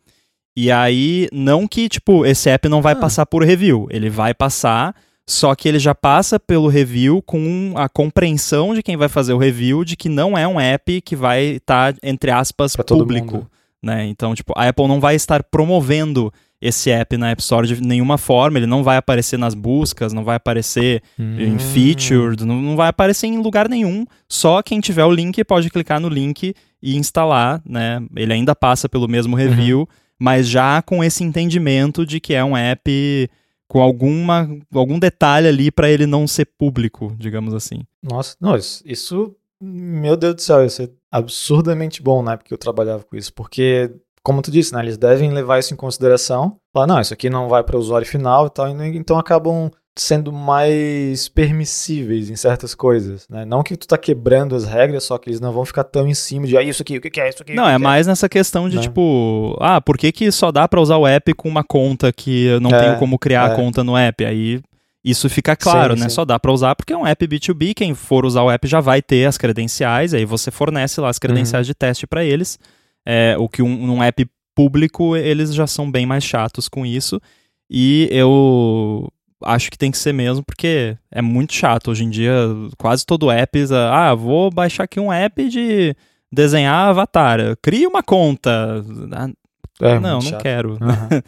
E aí, não que, tipo, esse app não vai ah. passar por review, ele vai passar, só que ele já passa pelo review com a compreensão de quem vai fazer o review de que não é um app que vai estar, tá, entre aspas, pra público. Né? Então, tipo, a Apple não vai estar promovendo esse app na App Store de nenhuma forma, ele não vai aparecer nas buscas, não vai aparecer hum. em featured, não, não vai aparecer em lugar nenhum, só quem tiver o link pode clicar no link e instalar, né? Ele ainda passa pelo mesmo review, uhum. mas já com esse entendimento de que é um app com alguma, algum detalhe ali para ele não ser público, digamos assim. Nossa, não, isso, meu Deus do céu, isso é absurdamente bom, né? Porque eu trabalhava com isso, porque como tu disse, né, eles devem levar isso em consideração. Falar, não, isso aqui não vai para o usuário final e tal, então acabam sendo mais permissíveis em certas coisas, né? Não que tu tá quebrando as regras, só que eles não vão ficar tão em cima de, ah, isso aqui, o que é isso aqui? Não, é, é mais nessa questão de, né? tipo, ah, por que que só dá para usar o app com uma conta que eu não é, tenho como criar é. a conta no app? Aí isso fica claro, sim, né? Sim. Só dá para usar porque é um app B2B, quem for usar o app já vai ter as credenciais, aí você fornece lá as credenciais uhum. de teste para eles. É, o que um, um app público, eles já são bem mais chatos com isso. E eu acho que tem que ser mesmo, porque é muito chato. Hoje em dia, quase todo app, ah, vou baixar aqui um app de desenhar avatar. Cria uma conta. Ah, é, não, não chato. quero. Uhum.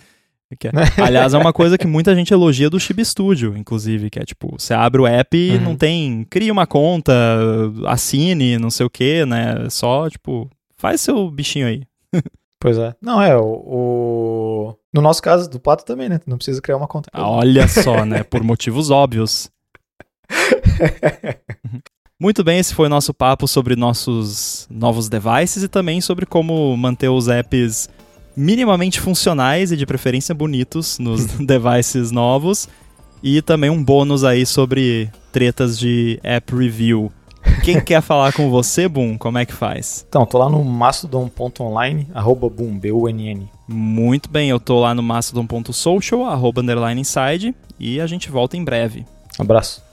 Aliás, é uma coisa que muita gente elogia do Chib Studio, inclusive, que é tipo, você abre o app e uhum. não tem, cria uma conta, assine, não sei o que, né? Só, tipo, faz seu bichinho aí. Pois é. Não, é, o, o, No nosso caso, do Pato também, né? Não precisa criar uma conta. Ah, olha só, né? Por motivos óbvios. Muito bem, esse foi o nosso papo sobre nossos novos devices e também sobre como manter os apps minimamente funcionais e de preferência bonitos nos devices novos. E também um bônus aí sobre tretas de app review quem quer falar com você, Boom, como é que faz? Então, tô lá no mastodon.online, arroba boom, B-U-N-N. Muito bem, eu tô lá no mastodon.social, arroba underline inside, e a gente volta em breve. Abraço.